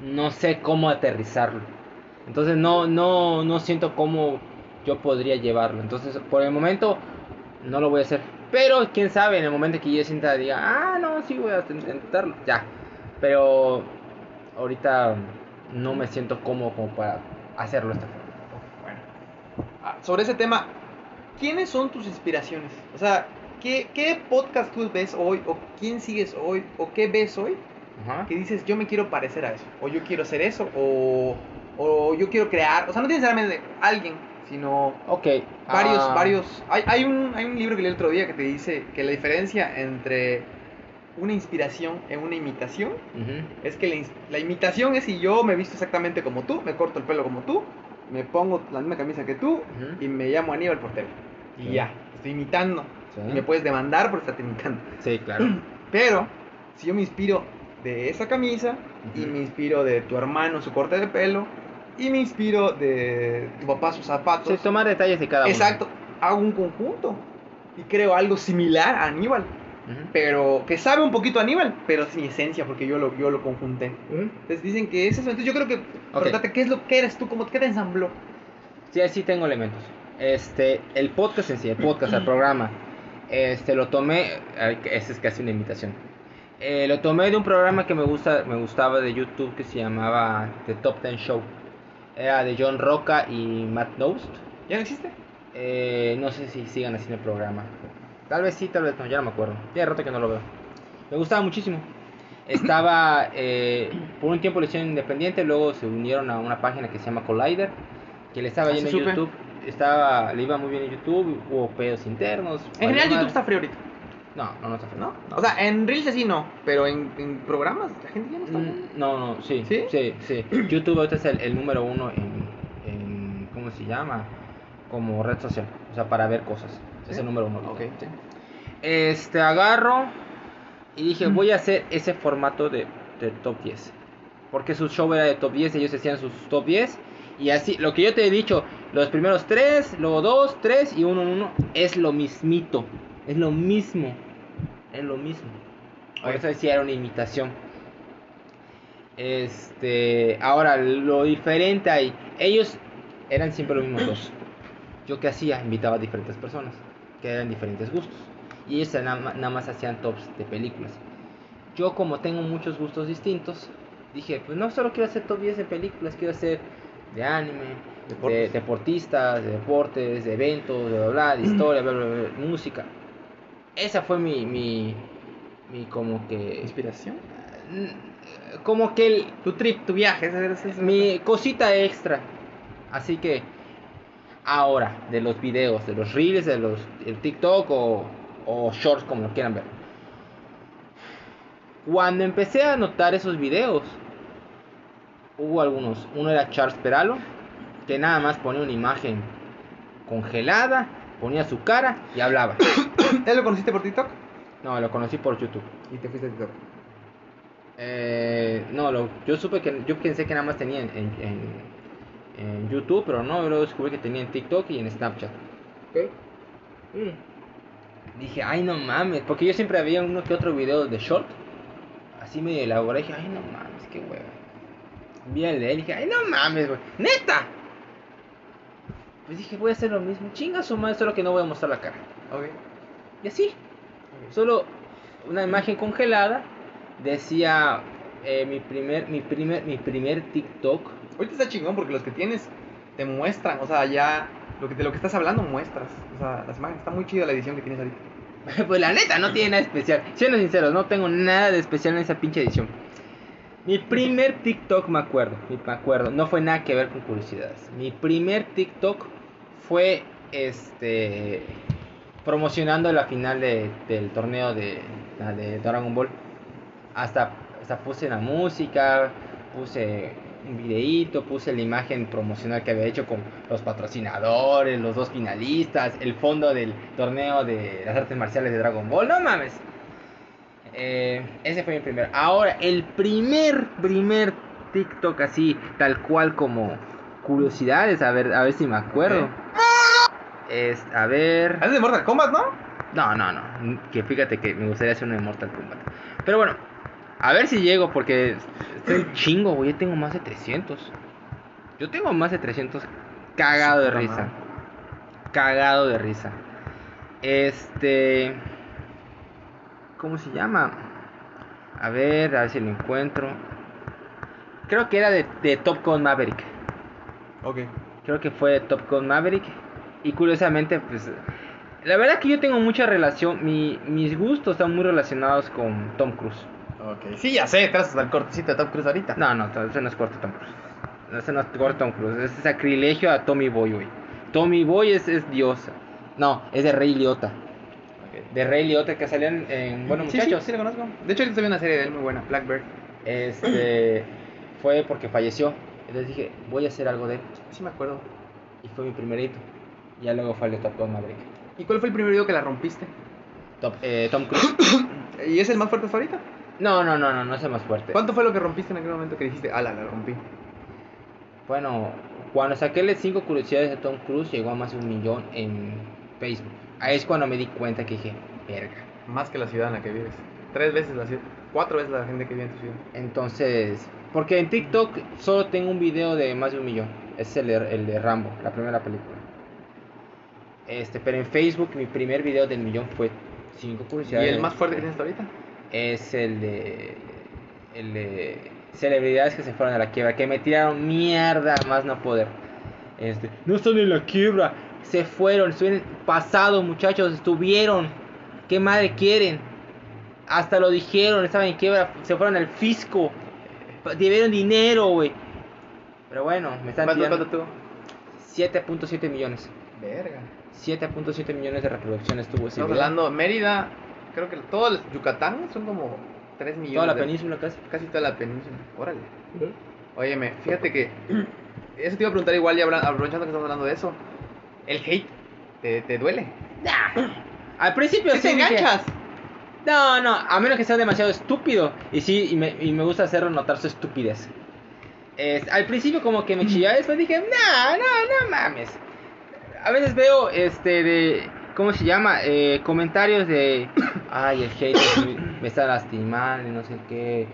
No sé cómo aterrizarlo. Entonces no, no, no siento cómo yo podría llevarlo. Entonces, por el momento, no lo voy a hacer. Pero quién sabe, en el momento que yo sienta, diga, ah, no, sí voy a intentarlo. Ya. Pero ahorita no me siento cómodo como para hacerlo esta forma. Bueno. Ah, sobre ese tema, ¿quiénes son tus inspiraciones? O sea, ¿qué, qué podcast tú ves hoy? ¿O quién sigues hoy? ¿O qué ves hoy? Ajá. Que dices, yo me quiero parecer a eso. O yo quiero hacer eso. O, o yo quiero crear. O sea, no tiene necesariamente alguien, sino Ok. varios, ah, varios. Hay, hay, un, hay un libro que leí el otro día que te dice que la diferencia entre una inspiración y una imitación es que la, imitación es si yo me visto exactamente como tú, me corto el pelo como tú, me pongo la misma camisa que tú y me llamo Aníbal Portero. Y Sí. ya, estoy imitando. Sí. Y me puedes demandar por estarte imitando. Sí, claro. Pero si yo me inspiro de esa camisa y me inspiro de tu hermano su corte de pelo y me inspiro de tu papá sus zapatos. Sí, tomar detalles de cada uno. Exacto, hago un conjunto y creo algo similar a Aníbal, pero que sabe un poquito a Aníbal, pero es mi esencia porque yo lo, yo lo conjunté. Entonces dicen que es eso. Entonces yo creo que Ok. preguntarte qué es lo que eres tú, cómo qué te ensambló. Sí, sí tengo elementos. Este, el podcast en sí, el podcast, el programa, este, lo tomé, esa es casi una imitación. Eh, lo tomé de un programa que me gusta, me gustaba de YouTube que se llamaba The Top Ten Show. Era de John Roca y Matt Nost. ¿Ya no existe? Eh, no sé si sigan en el programa. Tal vez sí, tal vez no, ya no me acuerdo. Ya rato que no lo veo. Me gustaba muchísimo. Estaba, eh, por un tiempo lo hicieron independiente, luego se unieron a una página que se llama Collider, que le estaba Ah, yendo en. YouTube. Estaba, le iba muy bien en YouTube, hubo pedos internos. En general YouTube está frío ahorita, No, no, no está feo. ¿no? O sea, en Reels sí no, pero en, en programas la gente ya no está. Mm, No, no, sí, ¿Sí? sí, sí. YouTube ahorita es el, el número uno en, en, ¿cómo se llama? Como red social, o sea, para ver cosas. Es el número uno. ahorita. Ok, sí. Este, agarro y dije, Mm. voy a hacer ese formato de, de top 10. Porque su show era de top 10, ellos hacían sus top 10. Y así, lo que yo te he dicho, los primeros 3, luego 2, 3 y 1, 1, es lo mismito. Es lo mismo. Es lo mismo. Por Ok. eso decía era una imitación. Este, ahora, lo diferente ahí, ellos eran siempre los mismos dos. Yo qué hacía, invitaba a diferentes personas que eran diferentes gustos. Y ellos nada, nada más hacían tops de películas. Yo como tengo muchos gustos distintos, dije, pues no solo quiero hacer top 10 de películas, quiero hacer de anime, de deportistas, de deportes, de eventos, de bla, de historia, bla, bla, bla, música. Esa fue mi, mi, mi como que... ¿Inspiración? Como que el... Tu trip, tu viaje. mi cosita extra. Así que... Ahora, de los videos, de los reels, de los el TikTok o, o shorts, como lo quieran ver. Cuando empecé a notar esos videos, hubo algunos. Uno era Charles Peralo, que nada más ponía una imagen congelada, ponía su cara y hablaba. ¿Él lo conociste por TikTok? No, lo conocí por YouTube. ¿Y te fuiste a TikTok? Eh, no, lo, yo supe que yo pensé que nada más tenía en, en, YouTube, pero no, luego descubrí que tenía en TikTok y en Snapchat. ¿Qué? Mm. Dije, ay no mames, porque yo siempre había uno que otro video de short, así medio elaborado, y dije, ay no mames, qué hueva. Vi el de él y dije, ay no mames, güey, neta. Pues dije, voy a hacer lo mismo, chinga su madre, solo que no voy a mostrar la cara. Ok. Y así, solo una imagen congelada, decía eh, mi primer, mi primer, mi primer TikTok. Ahorita está chingón porque los que tienes te muestran, o sea, ya lo que de lo que estás hablando muestras. O sea, las imágenes, está muy chida la edición que tienes ahorita. pues la neta, no tiene nada especial. Siendo sinceros, no tengo nada de especial en esa pinche edición. Mi primer TikTok me acuerdo, me acuerdo, no fue nada que ver con curiosidades. Mi primer TikTok fue este promocionando la final de, del torneo de, de Dragon Ball. Hasta, hasta puse la música, puse un videíto, puse la imagen promocional que había hecho con los patrocinadores, los dos finalistas, el fondo del torneo de las artes marciales de Dragon Ball. No mames. Eh, ese fue mi primer. Ahora, el primer, primer TikTok así, tal cual como curiosidades, a ver, a ver si me acuerdo. Es, a ver. ¿Es de Mortal Kombat, no? No, no, no. Que fíjate que me gustaría hacer uno de Mortal Kombat. Pero bueno, a ver si llego porque estoy chingo, güey. Yo tengo más de 300. Yo tengo más de 300 cagado de risa. Cagado de risa. Este. ¿Cómo se llama? A ver, a ver si lo encuentro. Creo que era de, de Top Gun Maverick. Ok. Creo que fue Top Gun Maverick. Y curiosamente, pues. La verdad que yo tengo mucha relación. Mi, mis gustos están muy relacionados con Tom Cruise. Ok. Sí, ya sé, trazas al cortecito de Tom Cruise ahorita. No, no, ese no es corto Tom Cruise. Ese no es corto Tom Cruise. Es sacrilegio a Tommy Boy, güey. Tommy Boy es, es diosa. No, es de Rey Liotta. De Rey Liotta que salían en. Bueno, Sí, muchachos. sí, sí, lo conozco. De hecho, ahorita vi una serie de él muy buena, Blackbird. Este. fue porque falleció. Entonces dije, voy a hacer algo de él. Sí, me acuerdo. Y fue mi primerito. Ya luego fue el de Top Gun Maverick. ¿Y cuál fue el primer video que la rompiste? Top, eh, Tom Cruise. ¿Y es el más fuerte hasta ahorita? No, no, no, no, no es el más fuerte. ¿Cuánto fue lo que rompiste en aquel momento que dijiste, ala, la rompí? Bueno, cuando saqué las 5 curiosidades de Tom Cruise llegó a más de un millón en Facebook. Ahí es cuando me di cuenta que dije, verga. Más que la ciudad en la que vives. Tres veces la ciudad. Cuatro veces la gente que vive en tu ciudad. Entonces, porque en TikTok solo tengo un video de más de un millón. Es el de, el de Rambo, la primera película. Este, pero en Facebook mi primer video del millón fue 5 ¿Y curiosidades. el más fuerte que tienes ahorita? es el de el de celebridades que se fueron a la quiebra, que me tiraron mierda más no poder. Este, no están en la quiebra, se fueron, estuvieron pasado, muchachos, estuvieron. ¿Qué madre quieren? Hasta lo dijeron, estaban en quiebra, se fueron al fisco. Debieron dinero, güey. Pero bueno, me están ¿Cuánto, tirando cuánto tuvo? 7.7 millones. Verga. 7.7 millones de reproducciones tuvo ese Estamos video. hablando, Mérida, creo que todo el Yucatán son como 3 millones. Toda la de- península casi. Casi toda la península. Órale. Óyeme, fíjate que. Eso te iba a preguntar igual, ya aprovechando que estamos hablando de eso. El hate, ¿te, te duele? Al principio ¿Sí te dije, enganchas? No, no, a menos que sea demasiado estúpido. Y sí, y me, y me gusta hacerlo notar su estupidez. Es- al principio como que me chillaba, después dije, no, no, no mames. A veces veo, este, de, ¿cómo se llama? Eh, comentarios de, ay, el hate me- está lastimando y no sé qué.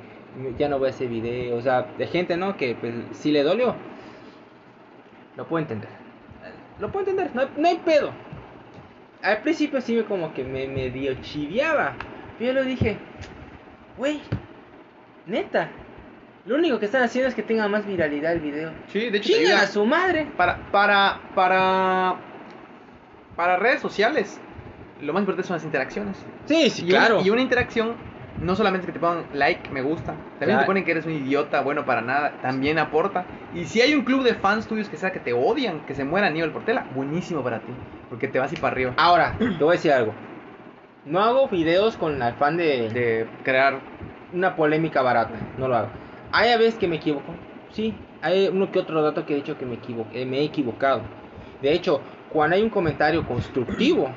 Ya no voy a hacer video, o sea, de gente, ¿no? Que pues si le dolió. Lo puedo entender. Lo puedo entender, no no hay pedo. al principio sí me como que me medio chiviaba. Yo lo dije, güey, neta. Lo único que están haciendo es que tenga más viralidad el video. Sí, de hecho, Chingan a su madre. para, para, para, para redes sociales, lo más importante son las interacciones. Sí, sí, y Una, y una interacción no solamente que te pongan like, me gusta, también Claro. te ponen que eres un idiota, bueno para nada, también aporta. Y si hay un club de fans tuyos que sea que te odian, que se muera Aníbal Portela, buenísimo para ti, porque te vas y para arriba. Ahora, te voy a decir algo. No hago videos con el afán de, De crear una polémica barata. No lo hago. Hay a veces que me equivoco. Sí, hay uno que otro dato que he dicho que me, eh, me he equivocado. De hecho, cuando hay un comentario constructivo,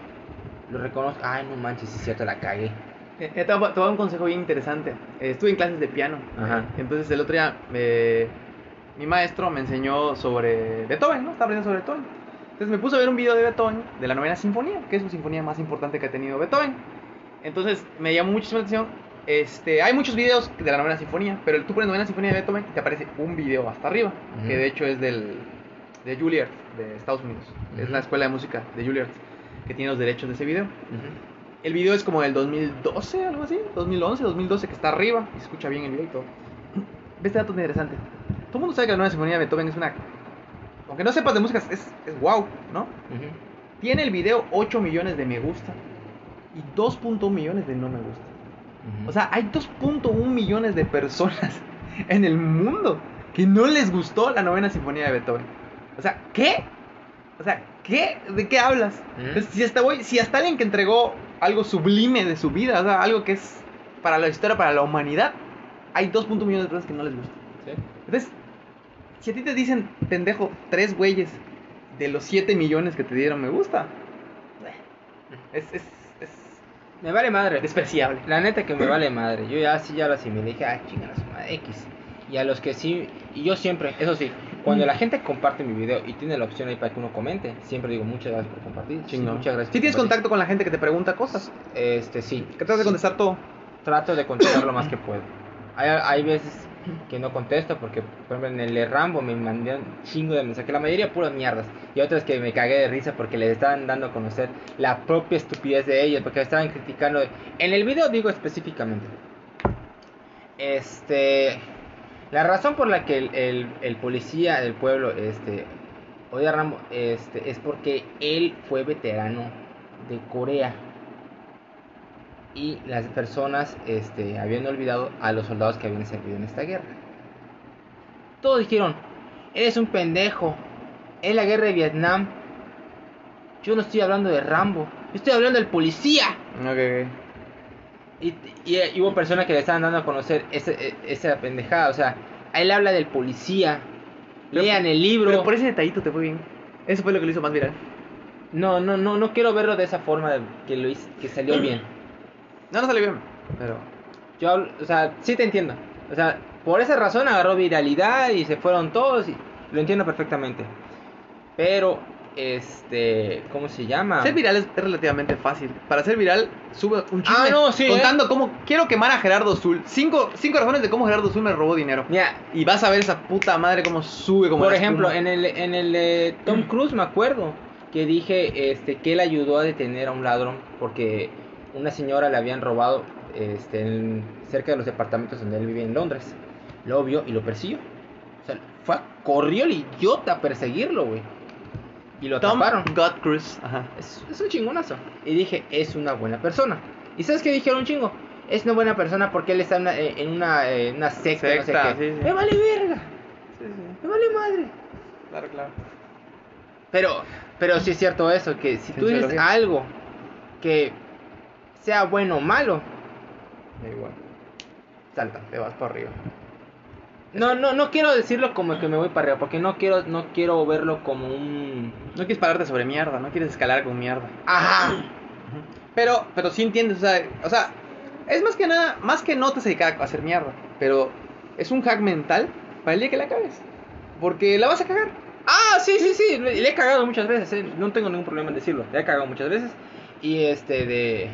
lo reconozco. Ay, no manches, es cierto, la cagué. Eh, eh, te voy a te voy a dar un consejo bien interesante. Eh, estuve en clases de piano. Ajá. Entonces el otro día eh, mi maestro me enseñó sobre Beethoven, ¿no? Estaba aprendiendo sobre Beethoven. Entonces me puse a ver un video de Beethoven, de la novena sinfonía, que es su sinfonía más importante que ha tenido Beethoven. Entonces me llamó muchísimo la atención. Este, hay muchos videos de la novena sinfonía, pero tú pones novena sinfonía de Beethoven y te aparece un video hasta arriba, Ujú. que de hecho es del de Juilliard de Estados Unidos. Es Ujú. la escuela de música de Juilliard que tiene los derechos de ese video. Ujú. El video es como del 2012, algo así, 2011, 2012, que está arriba y se escucha bien el video y todo. Ve este dato interesante. Todo el mundo sabe que la nueva sinfonía de Beethoven es una. Aunque no sepas de música, es, es wow, ¿no? Tiene el video 8 millones de me gusta y 2.1 millones de no me gusta. O sea, hay 2.1 millones de personas en el mundo que no les gustó la novena sinfonía de Beethoven. O sea, ¿qué? O sea, ¿qué? ¿De qué hablas? Entonces, si hasta, voy- si hasta alguien que entregó algo sublime de su vida, o sea, algo que es para la historia, para la humanidad, hay 2.1 millones de personas que no les gusta. Sí. Entonces, si a ti te dicen, pendejo, tres güeyes de los 7 millones que te dieron me gusta, es, es, es Me vale madre. despreciable. La neta que me vale madre. Yo ya sí ya lo asimilé. Dije, ah, chingan a su madre X. Y a los que sí, y yo siempre, eso sí, cuando la gente comparte mi video y tiene la opción ahí para que uno comente, siempre digo muchas gracias por compartir. Sí, Chingón. muchas gracias. Si por tienes compartir. contacto con la gente que te pregunta cosas, Este, sí. que tratas de contestar todo. Trato de contestar lo más que puedo. Hay, hay veces que no contesto porque, por ejemplo, en el Rambo me mandé un chingo de mensajes. La mayoría puras mierdas. Y otras que me cagué de risa porque les estaban dando a conocer la propia estupidez de ellos. Porque estaban criticando. En el video digo específicamente. Este. La razón por la que el, el- el policía del pueblo este, odia a Rambo este, es porque él fue veterano de Corea y las personas este, habían olvidado a los soldados que habían servido en esta guerra. Todos dijeron, eres un pendejo, es la guerra de Vietnam. Yo no estoy hablando de Rambo, estoy hablando del policía. Ok, Y, y- y hubo personas que le estaban dando a conocer ese- esa pendejada. O sea, él habla del policía. Pero- Lean el libro. Pero por ese detallito te fue bien. Eso fue lo que lo hizo más viral. No, no, no, no quiero verlo de esa forma de que lo hice- que salió bien. No, no salió bien. Pero. Yo, hablo- o sea, sí te entiendo. O sea, por esa razón agarró viralidad y se fueron todos y lo entiendo perfectamente. Pero, este, ¿cómo se llama? Ser viral es, es relativamente fácil. Para ser viral, sube un chisme Ah, no, sí, contando cómo quiero quemar a Gerardo Zul. Cinco, cinco razones de cómo Gerardo Zul me robó dinero. Mira, Y vas a ver esa puta madre cómo sube como por ejemplo, espuma. en el, en el Tom Cruise me acuerdo que dije este, que él ayudó a detener a un ladrón porque una señora le habían robado este, en- cerca de los departamentos donde él vive en Londres. Lo vio y lo persiguió. O sea, fue, corrió el idiota a perseguirlo, güey. Y lo Tom atraparon. God. Ajá. Es, es un chingonazo. Y dije, es una buena persona. ¿Y sabes qué dijeron un chingo? Es una buena persona porque él está en una, eh, en una, eh, una secta, no Secta, sé qué. sí, sí. Me vale verga, Sí, me vale madre. Claro, claro. Pero, pero sí es cierto eso, que si tú dices algo que sea bueno o malo, Da igual. salta. Te vas para arriba. No, no, no quiero decirlo como que me voy para arriba, porque no quiero, no quiero verlo como un... No quieres pararte sobre mierda, no quieres escalar con mierda. Ajá. Pero, pero sí entiendes, o sea, o sea, es más que nada, más que no te dedicar a hacer mierda, pero es un hack mental para el día que la cagues. Porque la vas a cagar. Ah, sí, sí, sí, le le he cagado muchas veces, eh, no tengo ningún problema en decirlo, le he cagado muchas veces y este de...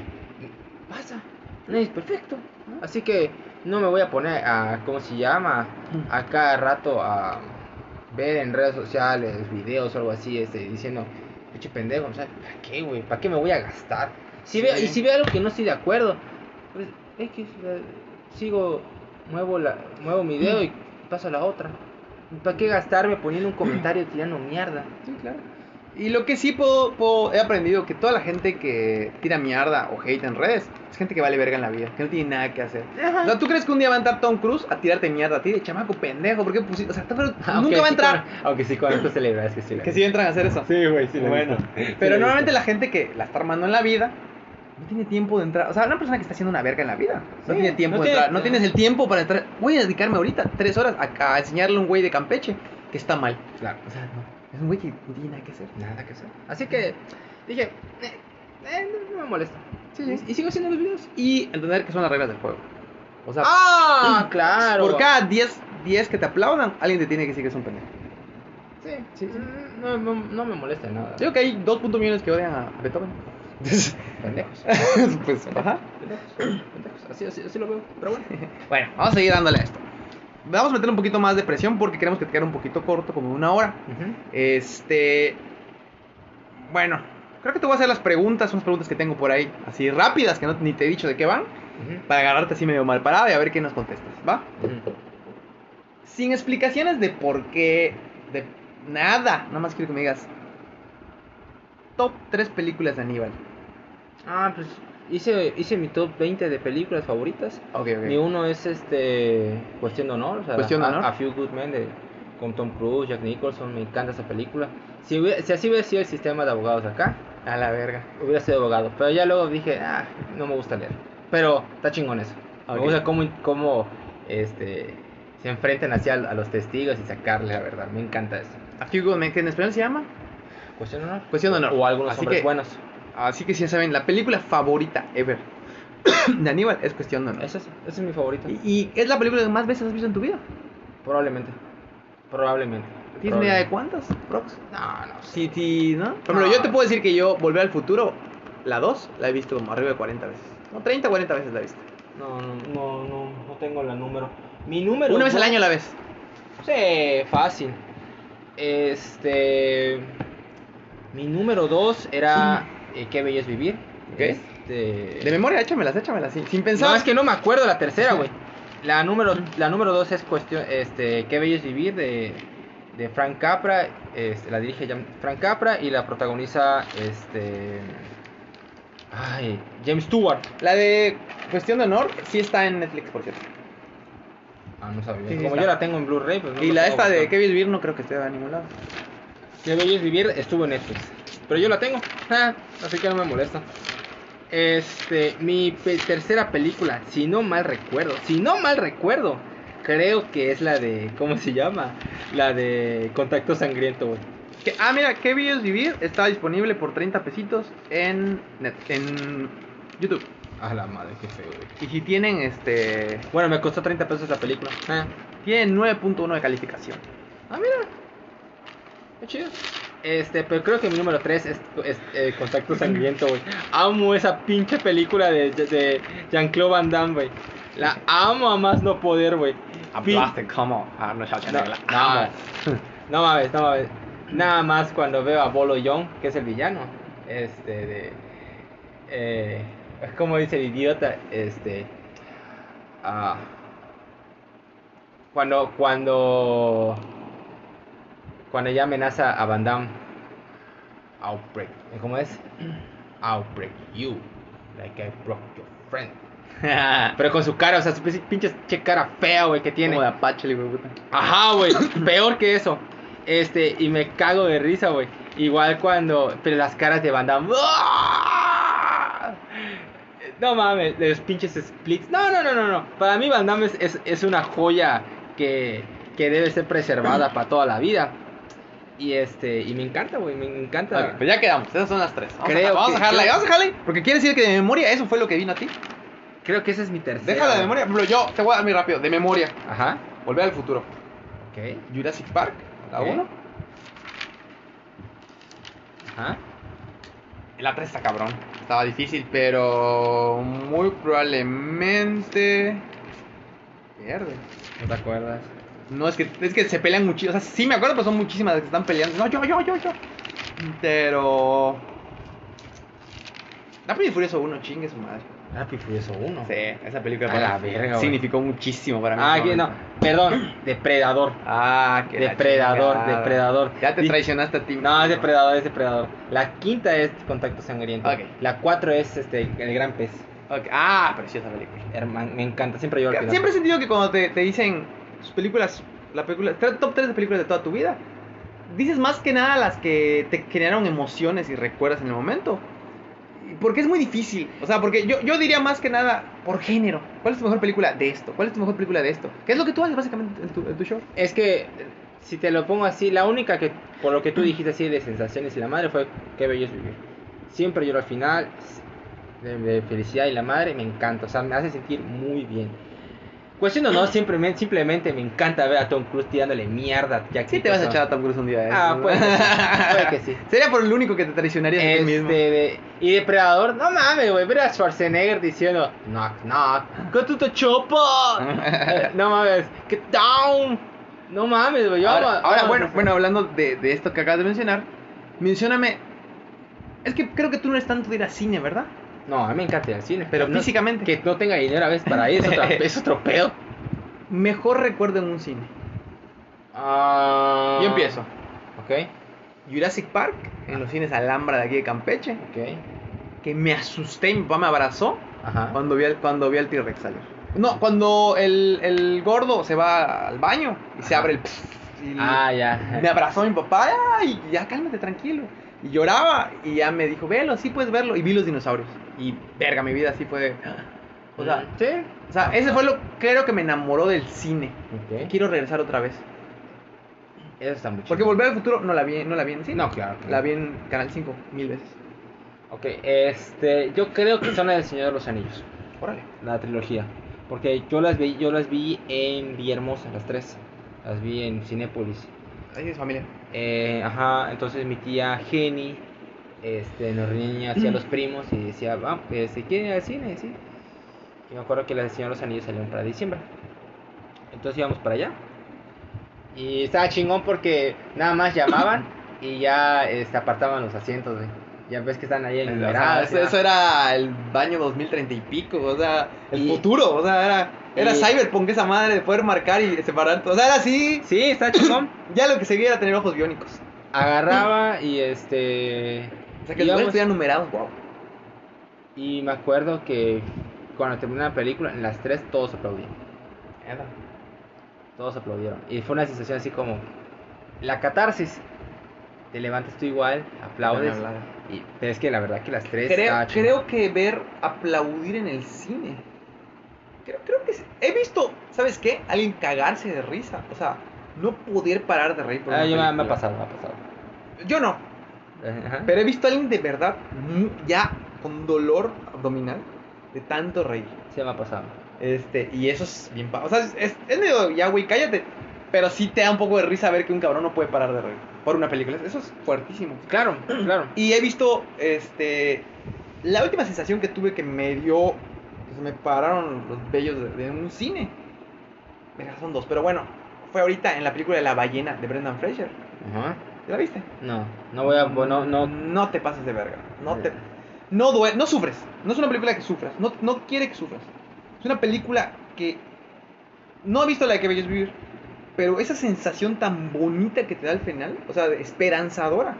Pasa, nadie es perfecto, así que no me voy a poner a, ¿cómo se llama? A cada rato a ver en redes sociales videos o algo así, este, diciendo pinche pendejo, o sea, ¿para qué, güey? ¿Para qué me voy a gastar? Si veo, y si veo algo que no estoy de acuerdo, pues X, eh, sigo, muevo, la, muevo mi dedo y paso a la otra. ¿Para qué gastarme poniendo un comentario tirando mierda? Sí, claro. Y lo que sí puedo, puedo- he aprendido que toda la gente que tira mierda o hate en redes es gente que vale verga en la vida, que no tiene nada que hacer. Ajá. O sea, ¿tú crees que un día va a entrar Tom Cruise a tirarte mierda a ti de chamaco pendejo? ¿Por qué pusiste? O sea, pero Aunque nunca va a sí entrar. con- aunque sí conozco celebridades que sí. Que sí entran a hacer eso. Sí, güey, sí Bueno. Sí pero normalmente la gente que la está armando en la vida no tiene tiempo de entrar. O sea, una persona que está haciendo una verga en la vida no tiene tiempo no de tiene- entrar. No tienes el tiempo para entrar. Voy a dedicarme ahorita tres horas a, a enseñarle a un güey de Campeche que está mal. Claro. O sea, no. Es un güey que no tiene nada que hacer. Nada que hacer. Así que dije, eh, eh, no, no me molesta. Sí. Y, y sigo haciendo los videos. Y entender que son las reglas del juego. O sea, ¡Ah! Claro. por cada 10, 10 que te aplaudan, alguien te tiene que decir que es un pendejo. Sí, sí, sí. No, no, no me molesta nada. Digo que hay 2 millones que odian a Beethoven. Pendejos. pues, ajá. Pendejos. Pendejos. Así, así, así lo veo. Pero bueno. Bueno, vamos a seguir dándole a esto. Vamos a meter un poquito más de presión porque queremos que te quede un poquito corto, como una hora. Este. Bueno, creo que te voy a hacer las preguntas, unas preguntas que tengo por ahí, así rápidas, que no, ni te he dicho de qué van, para agarrarte así medio mal parado y a ver qué nos contestas, ¿va? Sin explicaciones de por qué, de nada, nada más quiero que me digas. Top 3 películas de Aníbal. Ah, pues hice, hice mi top 20 de películas favoritas. Ok, Mi uno es este Cuestión de Honor, o sea, Cuestión de a, Honor. A Few Good Men de, con Tom Cruise, Jack Nicholson, me encanta esa película. Si, hubiera- si así hubiera sido el sistema de abogados acá, A la verga. hubiera sido abogado. Pero ya luego dije, ah, no me gusta leer. Pero está chingón eso. Ok. Me gusta cómo, cómo este, se enfrentan hacia a los testigos y sacarle la verdad. Me encanta eso. A Few Good Men, que en español se llama. Cuestión de Honor. Cuestión de Honor. O algunos Así hombres que- buenos. Así que si ya saben, la película favorita ever de Aníbal es Cuestión de Honor. Esa es, esa es mi favorita. Y, y es la película que más veces has visto en tu vida. Probablemente. Probablemente. ¿Tienes idea de cuántas? Prox. No, no sé. Sí, ¿no? Por No. yo te puedo decir que yo Volver al Futuro, la 2, la he visto como arriba de 40 veces. No, 30 o 40 veces la he visto. No, no, no, no, no tengo la número. Mi número. Una vez al año la ves. Sí, fácil. Este. Mi número 2 era eh, Qué bello es vivir. Ok. Este... De memoria, échamelas, échamelas, sin, sin pensar. No, es que no me acuerdo la tercera, güey. La número la número 2 es cuestión este Qué bello es vivir de, de Frank Capra, este, la dirige Frank Capra y la protagoniza este ay, James Stewart. La de Cuestión de Honor sí está en Netflix, por cierto. Ah, no sabía. Sí, sí Como está. yo la tengo en Blu-ray, pues no y la esta de buscar. Que vivir no creo que esté a ningún lado. Qué bello es vivir estuvo en Netflix. Pero yo la tengo. Ah, así que no me molesta. Este, mi pe- tercera película, si no mal recuerdo, si no mal recuerdo, creo que es la de, ¿cómo se llama? La de Contacto Sangriento, güey. Que- ah, mira, Que Villos Vivir está disponible por 30 pesitos en, net, en YouTube. A la madre, qué feo, güey. Y si tienen, este... Bueno, me costó 30 pesos la película. Ah, Tienen 9.1 de calificación. ah mira. Qué chido. Este, pero creo que mi número 3 es, es, eh, Contacto Sangriento, güey. Amo esa pinche película de, de, de Jean-Claude Van Damme, güey. La amo a más no poder, güey. Pin- como Arnold No, Schwarzenegger. no, Amo. no mames, no mames. Nada más cuando veo a Bolo Young, que es el villano. Este, de. Eh, es como dice el idiota, este. ah, cuando, cuando. Cuando ella amenaza a Van Damme. I'll break. ¿Cómo es? I'll break you. Like I broke your friend. Pero con su cara, o sea, su pinche che cara fea, güey, que tiene. Como de Apache, de puta. Ajá, güey. Peor que eso. Este, y me cago de risa, güey. Igual cuando. Pero las caras de banda. No mames, los pinches splits. No, no, no, no, no. Para mí Van Damme es, es, es una joya que, que debe ser preservada para toda la vida. Y este, y me encanta, güey, me encanta. Ok, pues ya quedamos, esas son las tres. Vamos, Creo a, vamos que- a dejarla, creo- vamos a dejarla porque quiere decir que de memoria eso fue lo que vino a ti. Creo que esa es mi tercera. Déjala de memoria, ejemplo, yo te voy a dar muy rápido, de memoria. Ajá. Volver al futuro. Ok. Jurassic Park, la Ok. 1. Ajá. La 3 está cabrón. Estaba difícil, pero muy probablemente. Pierde. ¿No te acuerdas? No, es que, es que se pelean muchísimo. O sea, sí me acuerdo, pero son muchísimas las que están peleando. No, yo, yo, yo, yo. Pero. Rápido y Furioso 1, chingue su madre. Rápido y Furioso 1. Sí, esa película A para la verga, güey. significó muchísimo para mí. Ah, que no. Perdón, Depredador. Ah, que la Depredador, chingada. Depredador. Ya te traicionaste a ti. No, es. Depredador, es Depredador. La quinta es Contacto Sangriento. Ok. La cuatro es este, El Gran Pez. Ok, Ah, preciosa película. Hermano, me encanta, siempre yo al. Siempre he sentido que cuando te, te dicen sus películas, la película, top 3 de películas de toda tu vida, dices más que nada las que te generaron emociones y recuerdas en el momento. Porque es muy difícil. O sea, porque yo, yo diría más que nada por género. ¿Cuál es tu mejor película de esto? ¿Cuál es tu mejor película de esto? ¿Qué es lo que tú haces básicamente en tu, en tu show? Es que, si te lo pongo así, la única que, por lo que tú dijiste así de sensaciones y la madre fue Qué bello es vivir. Siempre lloro al final, de felicidad y la madre me encanta, o sea, me hace sentir muy bien. Cuestión o no, simplemente, simplemente me encanta ver a Tom Cruise tirándole mierda a Jack Sí te vas a echar a Tom Cruise un día. ¿eh? Ah, puede que sí, puede que sí. Sería por el único que te traicionarías a ti Este, mismo. de- y Depredador, no mames, güey, ver a Schwarzenegger diciendo knock knock, go to the chopper. Eh, no mames, get down. No mames, güey. Ahora, ahora, bueno, bueno, hablando de, de esto que acabas de mencionar, mencióname. Es que creo que tú no eres tanto de ir a cine, ¿verdad? No, a mí me encanta ir al cine, Pero no- físicamente. que no tenga dinero a veces para ir es, otra- es otro pedo. Mejor recuerdo en un cine. Ah, Yo empiezo. Ok, Jurassic Park, en los cines Alhambra de aquí de Campeche, ok. que me asusté y mi papá me abrazó Ajá. cuando vi al, cuando vi al T-Rex salir. No, cuando el, el gordo se va al baño y se Ajá. abre el... y Ah, ya. me abrazó mi papá, ay, ya cálmate, tranquilo. Y lloraba y ya me dijo, velo, sí puedes verlo. Y vi los dinosaurios. Y verga, mi vida así fue de... O sea, sí. o sea, ese fue lo creo que me enamoró del cine. Ok. Quiero regresar otra vez. Eso está muy chido. Porque Volver al Futuro no la vi, no la vi en cine. No, claro. La vi en Canal 5 mil veces. Ok, este, yo creo que son las del Señor de los Anillos, Órale. la trilogía. Porque yo las vi, yo las vi en Villahermosa, las tres. Las vi en Cinépolis. Ahí es familia. Eh, ajá, entonces mi tía Jenny este, nos reunía hacia los primos y decía, vamos, ¿se quieren ir al cine? Sí. Y me acuerdo que las del Señor de los Anillos salieron para diciembre. Entonces íbamos para allá. Y estaba chingón porque nada más llamaban y ya este, apartaban los asientos, güey. Ya ves que están ahí O sea, enumerados. eso, era el baño 2030 y pico, o sea, el Y- futuro, o sea, era, era y- cyberpunk esa madre de poder marcar y separar, o sea, era así, Sí, está chingón. ya lo que seguía era tener ojos biónicos. Agarraba y este. O sea, que los estuvieran numerados, wow. Y me acuerdo que cuando terminó la película, en las tres todos aplaudían. Todos aplaudieron. Y fue una sensación así como la catarsis. Te levantas tú igual, aplaudes. Y, pero es que la verdad que las tres. Creo, creo que ver aplaudir en el cine. Creo, creo que sí. he visto, ¿sabes qué? Alguien cagarse de risa. O sea, no poder parar de reír por Ah, una me, ha pasado, me ha pasado. Yo no, Ajá. pero he visto a alguien de verdad ya con dolor abdominal de tanto reír. Sí, me ha pasado. Este, y eso es bien O sea, es, es, es medio, ya, güey, cállate. Pero sí te da un poco de risa ver que un cabrón no puede parar de reír por una película. Eso es fuertísimo. Claro, claro. Y he visto, este. La última sensación que tuve que me dio. Se me pararon los vellos de, de un cine. Verga, son dos, pero bueno. Fue ahorita en la película de La ballena de Brendan Fraser. Ajá. ¿Ya la viste? No, no voy a. No, no. No te pases de verga. No te. No due- no sufres. No es una película que sufras. No, no quiere que sufras. Es una película que. No he visto la de que bello es vivir. Pero esa sensación tan bonita que te da al final. O sea, de esperanzadora.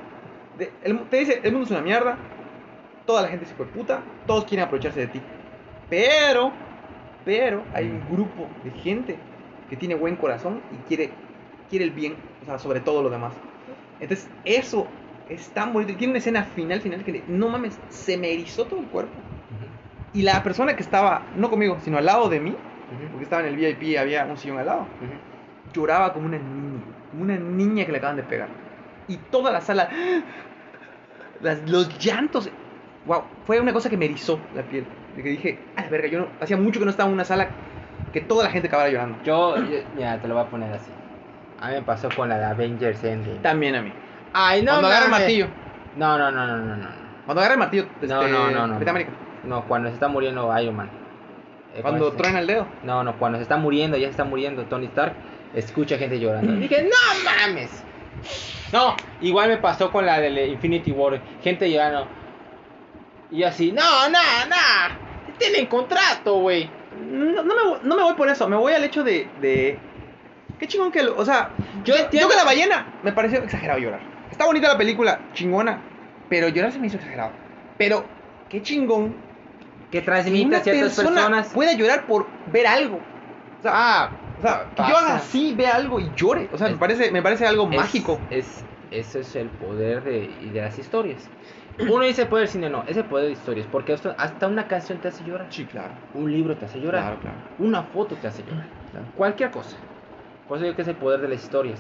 de- el mu- te dice: el mundo es una mierda. Toda la gente se fue puta. Todos quieren aprovecharse de ti. Pero. Pero hay un grupo de gente que tiene buen corazón y quiere, quiere el bien. O sea, sobre todo lo demás. Entonces, eso es tan bonito. Tiene una escena final, final que no mames, se me erizó todo el cuerpo. Y la persona que estaba, no conmigo, sino al lado de mí, porque estaba en el VIP y había un sillón al lado, lloraba como una niña, como una niña que le acaban de pegar. Y toda la sala, las- los llantos, wow, fue una cosa que me erizó la piel. De que dije, a la verga, yo no, hacía mucho que no estaba en una sala que toda la gente acabara llorando. Yo, yo- mira, te lo voy a poner así. A mí me pasó con la de Avengers Endgame. También a mí. Ay, no. Cuando agarra el mames. martillo. No, no, no, no, no, no. Cuando agarra el martillo, No, este, no, no, no. Capitán América. No, cuando se está muriendo Iron Man. Eh, Cuando se- truena el dedo. No, no, cuando se está muriendo, ya se está muriendo Tony Stark, escucha gente llorando. Dije, no mames. No, igual me pasó con la de Infinity War. Gente llorando. Y así, no, no, no. Tienen contrato, güey. No, no, me, no me voy por eso, me voy al hecho de. de... Qué chingón que. lo- O sea, yo, yo entiendo- con la ballena me pareció exagerado llorar. Está bonita la película, chingona. Pero llorar se me hizo exagerado. Pero, qué chingón Que que transmite una a ciertas persona personas. pueda llorar por ver algo. O sea, Ah, o sea que yo haga así, vea algo y llore. O sea, me parece, me parece algo es- mágico. Es, ese es el poder de, de las historias. Uno dice poder del cine, no, es el poder de historias. Porque hasta, hasta una canción te hace llorar. Sí, claro. Un libro te hace llorar. Claro, claro. Una foto te hace llorar. claro. Cualquier cosa. Por eso digo que es el poder de las historias.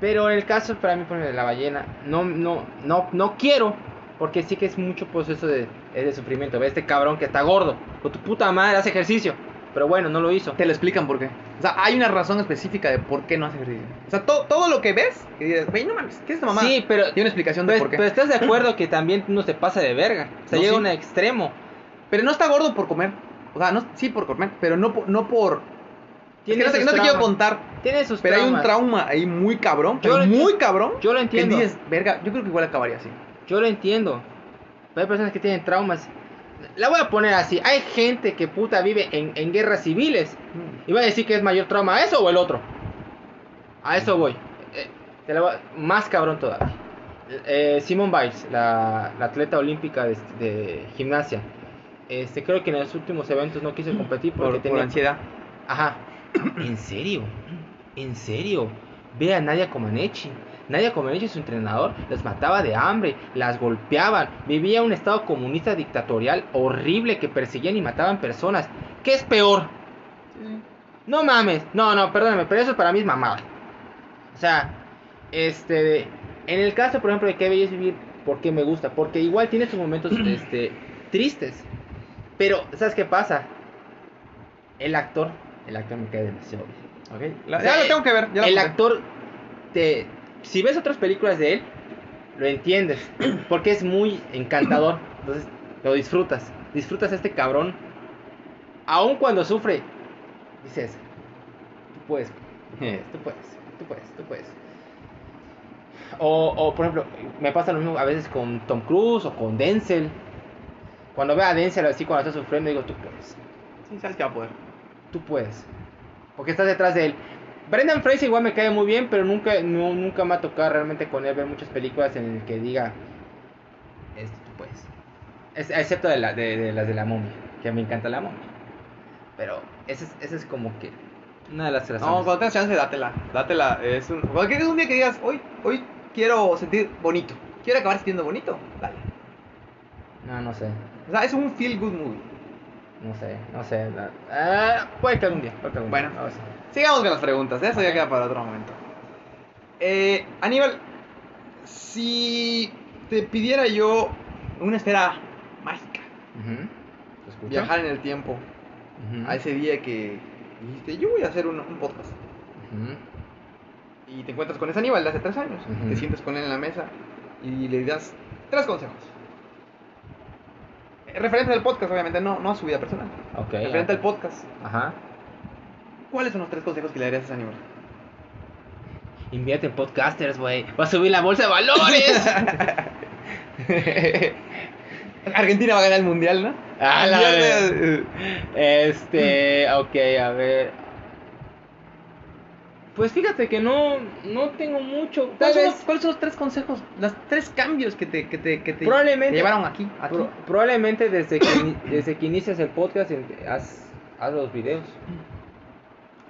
Pero en el caso para mí por ejemplo, de la ballena, no, no, no, no quiero, porque sí que es mucho proceso de, es de sufrimiento. Ve este cabrón que está gordo, con tu puta madre hace ejercicio, pero bueno, no lo hizo. Te lo explican por qué. O sea, hay una razón específica de por qué no hace ejercicio. O sea, to- todo lo que ves, y dices, güey, no mames, ¿qué es esta mamá? Sí, pero, Tiene una explicación de pero, por qué. pero estás de acuerdo que también uno se pasa de verga. O sea, No, llega sí. a un extremo. Pero no está gordo por comer. O sea, no, sí por comer, pero no por... No por es que Tiene no te, no te quiero traumas. contar, Tiene sus pero hay un traumas. trauma ahí muy cabrón, Yo muy entiendo. cabrón, Yo lo que entiendo. dices, verga, yo creo que igual acabaría así. Yo lo entiendo. Pero hay personas que tienen traumas. La voy a poner así. Hay gente que puta vive en, en guerras civiles. Y va a decir que es mayor trauma eso o el otro. A eso voy. Eh, te la voy a- Más cabrón todavía. Eh, Simone Biles, la, la atleta olímpica de, de gimnasia. Este, creo que en los últimos eventos no quiso competir porque Por, por tenía ansiedad. Ajá. ¿En serio? ¿En serio? Ve a Nadia Comaneci. Nadia Comaneci, su entrenador, las mataba de hambre, las golpeaban, vivía un estado comunista dictatorial horrible que perseguían y mataban personas. ¿Qué es peor? No mames, no, no, perdóname, pero eso para mí es mamada. O sea, este, en el caso, por ejemplo, de que es vivir, ¿por qué me gusta? Porque igual tiene sus momentos, este, tristes. Pero, ¿sabes qué pasa? El actor, el actor me cae demasiado bien. Ok, la- O sea, ya lo tengo que ver. Ya lo el actor, te, si ves otras películas de él, lo entiendes, porque es muy encantador, entonces lo disfrutas, disfrutas a este cabrón, aun cuando sufre, dices, tú puedes, tú puedes, tú puedes, tú puedes. O, o, por ejemplo, me pasa lo mismo a veces con Tom Cruise o con Denzel. Cuando veo a Denzel así cuando está sufriendo, digo, tú puedes Sí, sabes que va a poder. tú puedes. Porque estás detrás de él. Brendan Fraser igual me cae muy bien, pero nunca, no, nunca me ha tocado realmente con él ver muchas películas en el que diga, esto tú puedes. Es- excepto de, la, de, de las de la momia, que me encanta la momia. Pero ese es, ese es como que una de las razones. No, cuando tengas chance, dátela. Dátela. Es un, cualquier un día que digas, hoy, hoy quiero sentir bonito. Quiero acabar sintiendo bonito. Dale. no, no sé. O sea, es un feel good movie. No sé, no sé. ah, puede que algún día. Puede que algún Bueno. día, no sé. Sigamos con las preguntas. Eso ya queda para otro momento. Eh, Aníbal, si te pidiera yo una esfera mágica, viajar en el tiempo a ese día que dijiste, yo voy a hacer un, un podcast. Y te encuentras con ese Aníbal de hace tres años. Te sientes con él en la mesa y le das tres consejos. Referente al podcast, obviamente, no, no a su vida personal. Ok. Referente al podcast, Ajá. ¿cuáles son los tres consejos que le darías a ese Aníbal? Invierte en podcasters, güey. Va a subir la bolsa de valores. Argentina va a ganar el mundial, ¿no? Ah, la este, ok, a ver. Pues fíjate que no, no tengo mucho. ¿Cuáles son, los, son los tres consejos, los tres cambios que te, que te, que te Probablemente- te llevaron aquí? aquí? pro- probablemente desde que, desde que inicias el podcast, haz, haz los videos.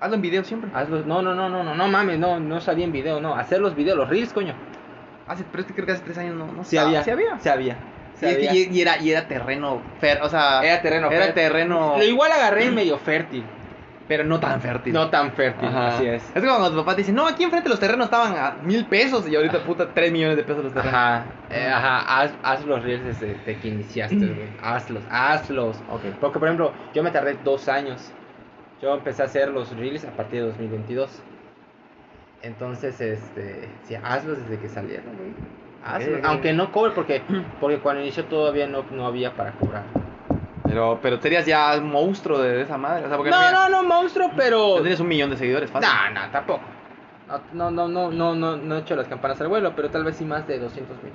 Hazlo en video siempre. Hazlos, no, no, no, no, no, no mames, no, no salí en video, no. Hacer los videos, los reels, coño. Hace, pero es que creo que hace tres años no, no estaba. había. Sí había. Sí había. Es que y, y era, y era terreno, fer, o sea, Era terreno era fértil. terreno, igual agarré medio fértil. Pero no tan fértil. No tan fértil, Ajá. así es. Es como cuando tu papá te dice, no, aquí enfrente los terrenos estaban a mil pesos y ahorita puta tres millones de pesos los terrenos. Ajá, eh, ajá, haz, haz los reels desde, desde que iniciaste, güey. Hazlos, hazlos. Ok. Porque, por ejemplo, yo me tardé dos años. Yo empecé a hacer los reels a partir de 2022. Entonces, este, sí, hazlos desde que salieron, güey. Hazlos. Aunque no cobre, porque, porque cuando inició todavía no, no había para cobrar. Pero, pero serías ya un monstruo de esa madre, o sea, porque No, mira, no, no, monstruo, pero... tendrías un millón de seguidores fácil. No, no, tampoco. No, no, no, no, no, no he hecho las campanas al vuelo, pero tal vez sí más de 200 mil.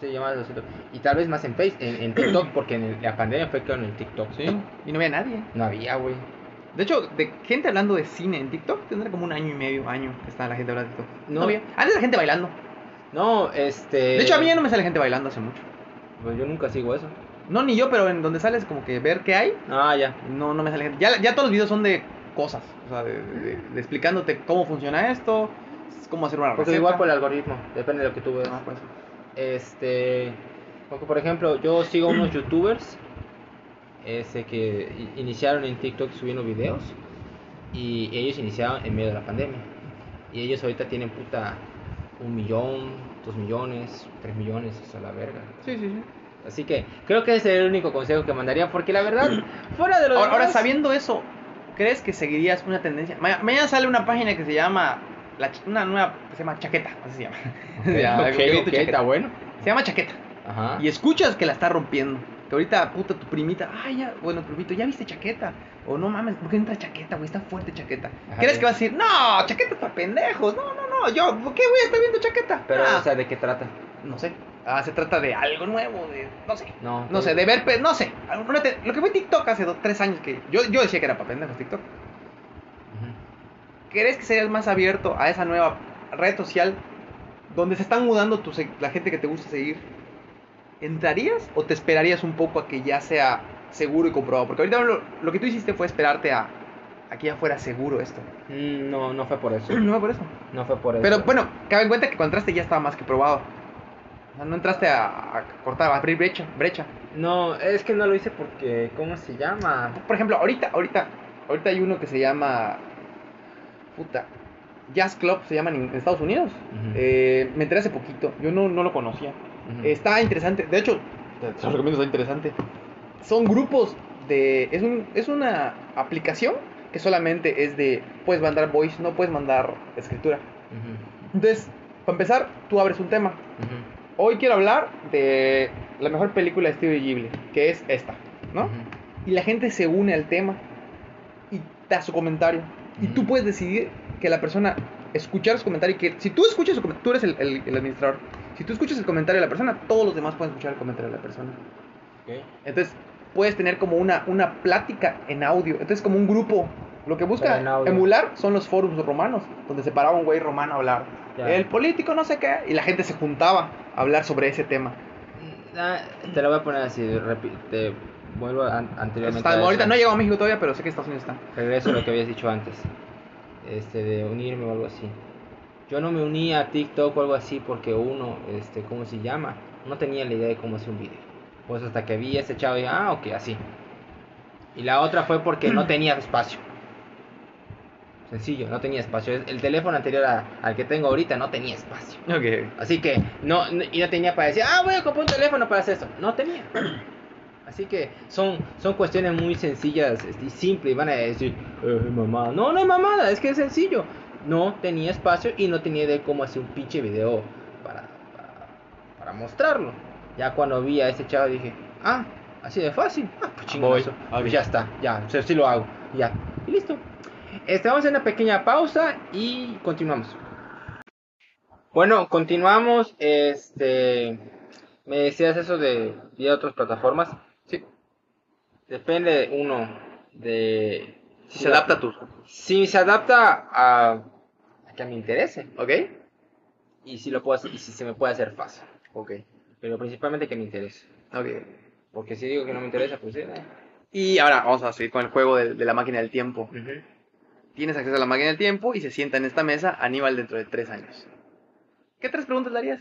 Sí, ya más de 200. Y tal vez más en Face, en, en TikTok, porque en el- la pandemia fue con el TikTok. Sí, y no había nadie. No había, güey. De hecho, de gente hablando de cine en TikTok, tendrá como un año y medio, año que está la gente hablando de TikTok. No. había. Antes la gente bailando. No, este. De hecho, a mí ya no me sale gente bailando hace mucho. Pues yo nunca sigo eso. No, ni yo, pero en donde sales como que ver qué hay, Ah, ya. no, no me sale gente. Ya, ya todos los videos son de cosas, o sea, de, de- de explicándote cómo funciona esto, cómo hacer una Porque receta. igual por el algoritmo, depende de lo que tú veas. Ah, pues. Este. Porque, por ejemplo, yo sigo unos youtubers este, que iniciaron en TikTok subiendo videos. Y ellos iniciaron en medio de la pandemia. Y ellos ahorita tienen puta un millón, dos millones, tres millones, o sea, la verga. Sí, sí, sí. Así que creo que ese es el único consejo que mandaría. Porque la verdad, fuera de lo Ahora, ahora, sabiendo eso, ¿crees que seguirías una tendencia? Ma- mañana sale una página que se llama, la una nueva, se llama Chaqueta, así se llama. Ya, Ok, que vi tu ok, chaqueta. está bueno. Se llama Chaqueta. Ajá. Y escuchas que la está rompiendo. Que ahorita, puta, tu primita, ay, ya, bueno, tu primito, ¿ya viste chaqueta? O no mames, ¿por qué entra chaqueta, güey? Está fuerte chaqueta. Ajá, ¿Crees que vas a decir, no, chaqueta para pendejos? No, no, no, yo, ¿por qué voy a estar viendo chaqueta? Pero, Ah, o sea, ¿de qué trata? no sé. Ah, se trata de algo nuevo, de, no sé. No. No sé, de ver, no sé. Lo que fue TikTok hace dos, tres años que yo, yo decía que era para pendejos TikTok. Ujú. ¿Crees que serías más abierto a esa nueva red social donde se están mudando tu se- la gente que te gusta seguir? ¿Entrarías o te esperarías un poco a que ya sea seguro y comprobado? Porque ahorita lo, lo que tú hiciste fue esperarte a, a que ya fuera seguro esto. Mm, No, no fue por eso. No fue por eso. No fue por eso. Pero bueno, cabe en cuenta que cuando entraste ya estaba más que probado. O sea, no entraste a, a cortar, a abrir brecha, brecha. No, es que no lo hice porque, ¿cómo se llama? Por ejemplo, ahorita, ahorita, ahorita hay uno que se llama. Puta. Jazz Club se llaman en Estados Unidos. Eh, me enteré hace poquito. Yo no, no lo conocía. Está interesante. De hecho, te, lo recomiendo, está interesante. Son grupos de. Es, un, es una aplicación que solamente es de. Puedes mandar voice, no puedes mandar escritura. Entonces, para empezar, tú abres un tema. Hoy quiero hablar de la mejor película de Studio Ghibli, que es esta, ¿no? y la gente se une al tema y da su comentario. Y tú puedes decidir que la persona escuchar su comentario y que si tú escuchas su comentario, tú eres el, el- el administrador. Si tú escuchas el comentario de la persona, todos los demás pueden escuchar el comentario de la persona. Entonces, puedes tener como una, una plática en audio. Entonces, como un grupo. Lo que busca emular son los foros romanos, donde se paraba un güey romano a hablar. Ya. El político no sé qué, y la gente se juntaba a hablar sobre ese tema. Ah, te lo voy a poner así, te vuelvo an- anteriormente. Está- a ahorita no he llegado a México todavía, pero sé que Estados Unidos está. Regreso a lo que habías dicho antes. Este, de unirme o algo así. Yo no me uní a TikTok o algo así porque uno, este, ¿cómo se llama? No tenía la idea de cómo hacer un video. Pues hasta que vi a ese chavo y ah, ok, así. Y la otra fue porque no tenía espacio. Sencillo, no tenía espacio. El teléfono anterior a- al que tengo ahorita no tenía espacio. Así que no, no- y no tenía para decir, ah, voy a comprar un teléfono para hacer eso. No tenía. Así que son, son cuestiones muy sencillas este, y simples. Y van a decir, eh, mamada. No, no es mamada, es que es sencillo. No tenía espacio y no tenía idea de cómo hacer un pinche video para, para, para mostrarlo. Ya cuando vi a ese chavo dije, ah, así de fácil. Ah, pues chingazo. Voy. Pues ya está, ya, sea, sí lo hago. Ya, y listo. Este, vamos a una pequeña pausa y continuamos. Bueno, continuamos. Este, me decías eso de a otras plataformas. Sí. Depende uno de Si se adapta a tus. si se adapta a, a que me interese ¿Ok? y si lo puedo hacer- y si se me puede hacer fácil. Ok. Pero principalmente que me interese. Ok. Porque si digo que no me interesa, pues sí. eh. Y ahora vamos a seguir con el juego de, de la máquina del tiempo. Ujú. Tienes acceso a la máquina del tiempo y se sienta en esta mesa Aníbal dentro de tres años. ¿Qué tres preguntas le harías?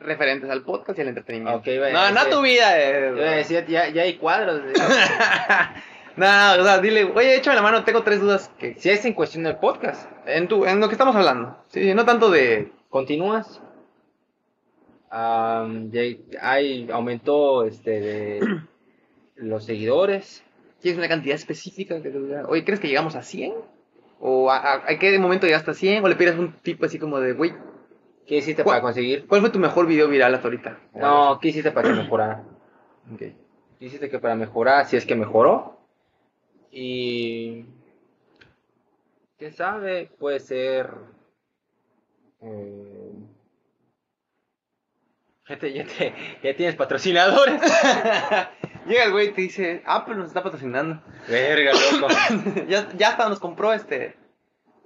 Referentes al podcast y al entretenimiento. Bueno, no, no sí. tu vida. Yo a Eh. ya, ya hay cuadros. de- no, o sea, dile, oye, échame la mano, tengo tres dudas que si es en cuestión del podcast, en tu, en lo que estamos hablando. Sí, no tanto de. continúas. Ya hay, aumentó este de los seguidores. ¿Tienes una cantidad específica que te diga, Oye, ¿crees que llegamos a 100? ¿O a, a- a qué momento llegaste a 100? ¿O le pides un tipo así como de, güey, ¿Qué hiciste ¿Cuál- para conseguir? ¿cuál fue tu mejor video viral hasta ahorita? No, ¿qué hiciste para que mejorara? ¿Qué hiciste que para mejorar? Si es que mejoró. Y ¿Quién sabe? Puede ser... eh, Ya, te- ya te- ya tienes patrocinadores. Llega el güey y te dice, Apple nos está patrocinando. Verga, loco. ya, ya hasta nos compró este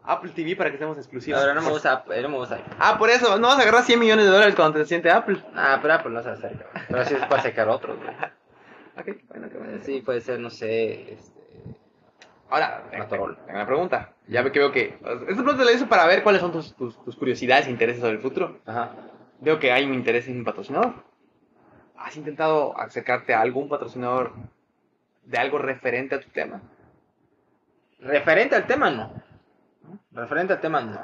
Apple TV para que estemos exclusivos. Ahora no me gusta, no me gusta. Ah, por eso, no vas a agarrar 100 millones de dólares cuando te siente Apple. Ah, pero Apple no se acerca. Pero así es para sacar otros, güey. Ok, bueno, qué bueno. Sí, puede ser, no sé, este... Ahora, tengo una pregunta. Ya ve que veo que. Esta pregunta la hice para ver cuáles son tus, tus, tus curiosidades e intereses sobre el futuro. Ajá. Veo que hay un interés en un patrocinador. ¿Has intentado acercarte a algún patrocinador de algo referente a tu tema? Referente al tema, no. Referente al tema, no.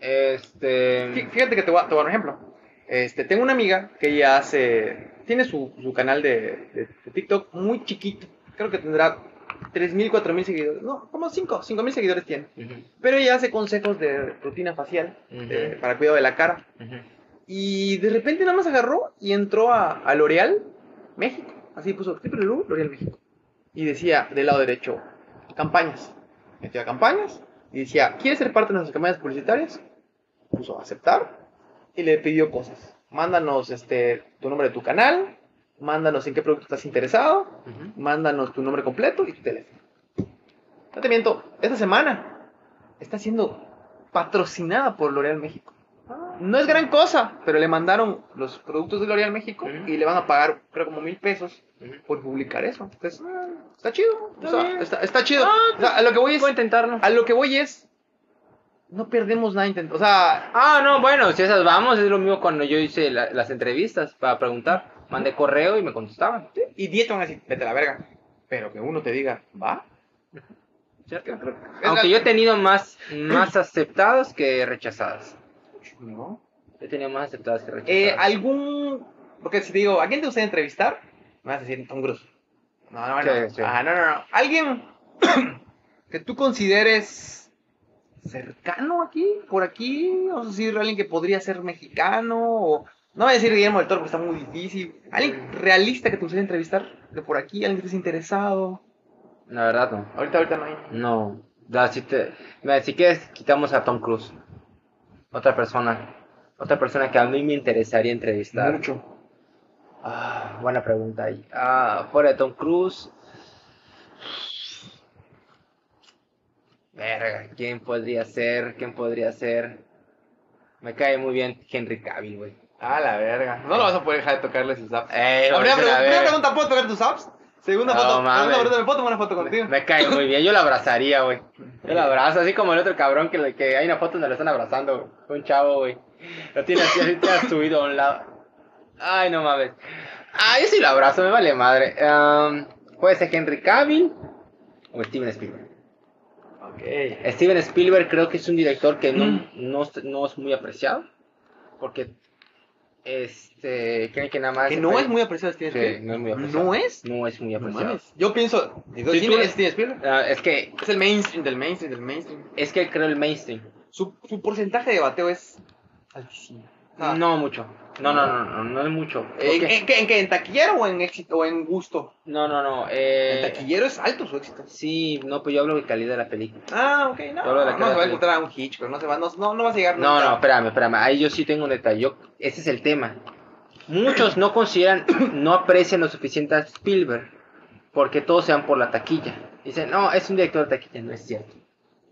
Este... Fíjate que te voy a, te voy a dar un ejemplo. Este, tengo una amiga que ella hace. Tiene su, su canal de, de- de TikTok muy chiquito. Creo que tendrá 3.000, 4.000 seguidores. No, como 5, 5.000 seguidores tiene. Pero ella hace consejos de rutina facial de- para cuidado de la cara. ujú. Y de repente nada más agarró y entró a, a L'Oreal México. Así puso L'Oreal México. Y decía del lado derecho, campañas. Metió a campañas y decía, ¿quieres ser parte de nuestras campañas publicitarias? Puso aceptar y le pidió cosas. Mándanos este, tu nombre de tu canal, mándanos en qué producto estás interesado, mándanos tu nombre completo y tu teléfono. No te miento, esta semana está siendo patrocinada por L'Oreal México. No es gran cosa, pero le mandaron los productos de L'Oreal México y le van a pagar, creo, como mil pesos Ujú. por publicar eso. Entonces, está chido. O Está sea, bien. está, está chido. Ah, O sea, a lo que voy es, Puedo intentarlo. a lo que voy es, no perdemos nada intentando. O sea, Ah, no, bueno, si esas vamos, es lo mismo cuando yo hice la- las entrevistas para preguntar. Mandé correo y me contestaban. y 10 te van a decir, vete a la verga. Pero que uno te diga, va. Aunque yo he tenido más, más aceptadas que rechazadas. No. He tenido más aceptadas que Eh, rechazadas. algún. Porque si te digo, ¿a quién te gustaría entrevistar? Me vas a decir Tom Cruise. No, no, no. Sí, sí. Ah, no, no, no. Alguien que tú consideres cercano aquí, por aquí. Vamos a decir, alguien que podría ser mexicano. O. No voy a decir Guillermo del Toro porque está muy difícil. Alguien realista que te gustaría entrevistar de por aquí, alguien que estés interesado. La verdad, no. Ahorita, ahorita no hay. No. Da, si, te, mira, si quieres, quitamos a Tom Cruise. Otra persona. Otra persona que a mí me interesaría entrevistar. Mucho. Ah, buena pregunta ahí. Ah, fuera de Tom Cruise. Verga, ¿quién podría ser? ¿Quién podría ser? Me cae muy bien Henry Cavill, güey. Ah, la verga. No lo vas a poder dejar de tocarle sus apps. Ey, La primera, güey, pregunta, a ver. primera pregunta, ¿puedo tocar tus apps? Segunda No, foto, mames. segunda ¿me puedo tomar una foto contigo? Me cae muy bien, yo lo abrazaría, güey. Yo lo abrazo, así como el otro cabrón que, que hay una foto donde lo están abrazando, güey. Un chavo, güey. Lo tiene así, así, tiene subido a un lado. Ay, no mames. Ah, yo sí lo abrazo, me vale madre. Am, puede ser Henry Cavill o Steven Spielberg. Ok. Steven Spielberg creo que es un director que no, no, no es muy apreciado. Porque, este, creen que nada más... Que no es muy apreciado Steven Sí, Spielberg. no es muy apreciado. ¿No es? No es muy apreciado. Yo pienso, digo, Sí, tú- es Steven Spielberg. Ah, es que, Es el mainstream del mainstream del mainstream. es que creo el mainstream. Su, su porcentaje de bateo es altísimo. Ah. No mucho. No, no, no, no, no es mucho. ¿En, Porque- en, qué- en? ¿En taquillero o en éxito o en gusto? No, no, no. En Eh, taquillero es alto su éxito. sí, no, pues yo hablo de calidad de la película. Ah, ok, no. No se va a encontrar a un Hitchcock, no se va, no, no, no vas a llegar No, nunca. no, espérame, espérame. Ahí yo sí tengo un detalle. Yo- ese es el tema. Muchos no consideran, no aprecian lo suficiente a Spielberg porque todos se van por la taquilla. Dicen, no, es un director de taquilla. No es cierto.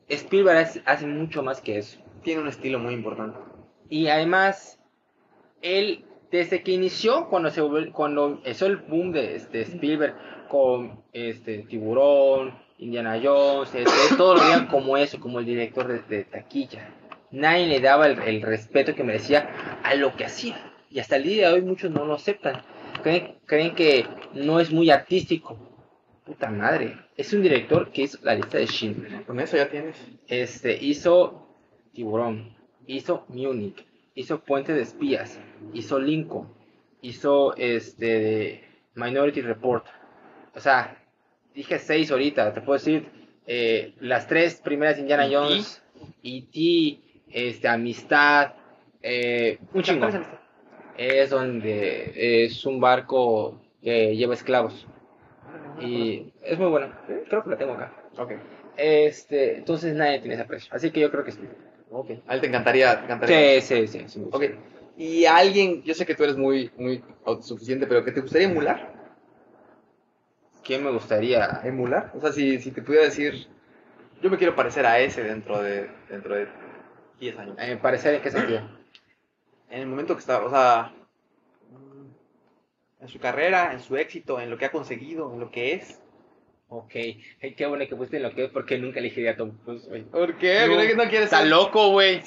Spielberg hace mucho más que eso. Tiene un estilo muy importante. Y además, él, desde que inició, cuando se cuando empezó el boom de este, Spielberg con este Tiburón, Indiana Jones, este, todos lo veían como eso, como el director de, de taquilla. Nadie le daba el, el respeto que merecía a lo que hacía. Y hasta el día de hoy muchos no lo aceptan. Creen, creen que no es muy artístico. Puta madre. Es un director que hizo la lista de Schindler. Con eso ya tienes. Este, hizo Tiburón, hizo Munich, hizo Puente de Espías, hizo Lincoln, hizo este Minority Report. O sea, dije seis ahorita, te puedo decir eh, las tres primeras Indiana ¿Y Jones, E.T., este, Amistad, eh, un chingo. ¿Cuál es donde es un barco que lleva esclavos. Y es muy bueno, creo que la tengo acá. Ok. Este, entonces nadie tiene ese precio. Así que yo creo que sí. Ok. A él te encantaría. Te encantaría. Sí, sí, sí. sí me gusta. Ok. Y alguien, yo sé que tú eres muy, muy autosuficiente, pero que te gustaría emular. ¿Quién me gustaría? ¿Emular? O sea, si, si te pudiera decir, yo me quiero parecer a ese dentro de, dentro de 10 años. Eh, parecer en qué sentido. En el momento que está, o sea, en su carrera, en su éxito, en lo que ha conseguido, en lo que es. Ok, Ay, qué bueno que pusiste en lo que es porque nunca elegiría a Tom Cruise, güey. ¿Por qué? No, ¿Crees que no quieres Está ser loco, güey.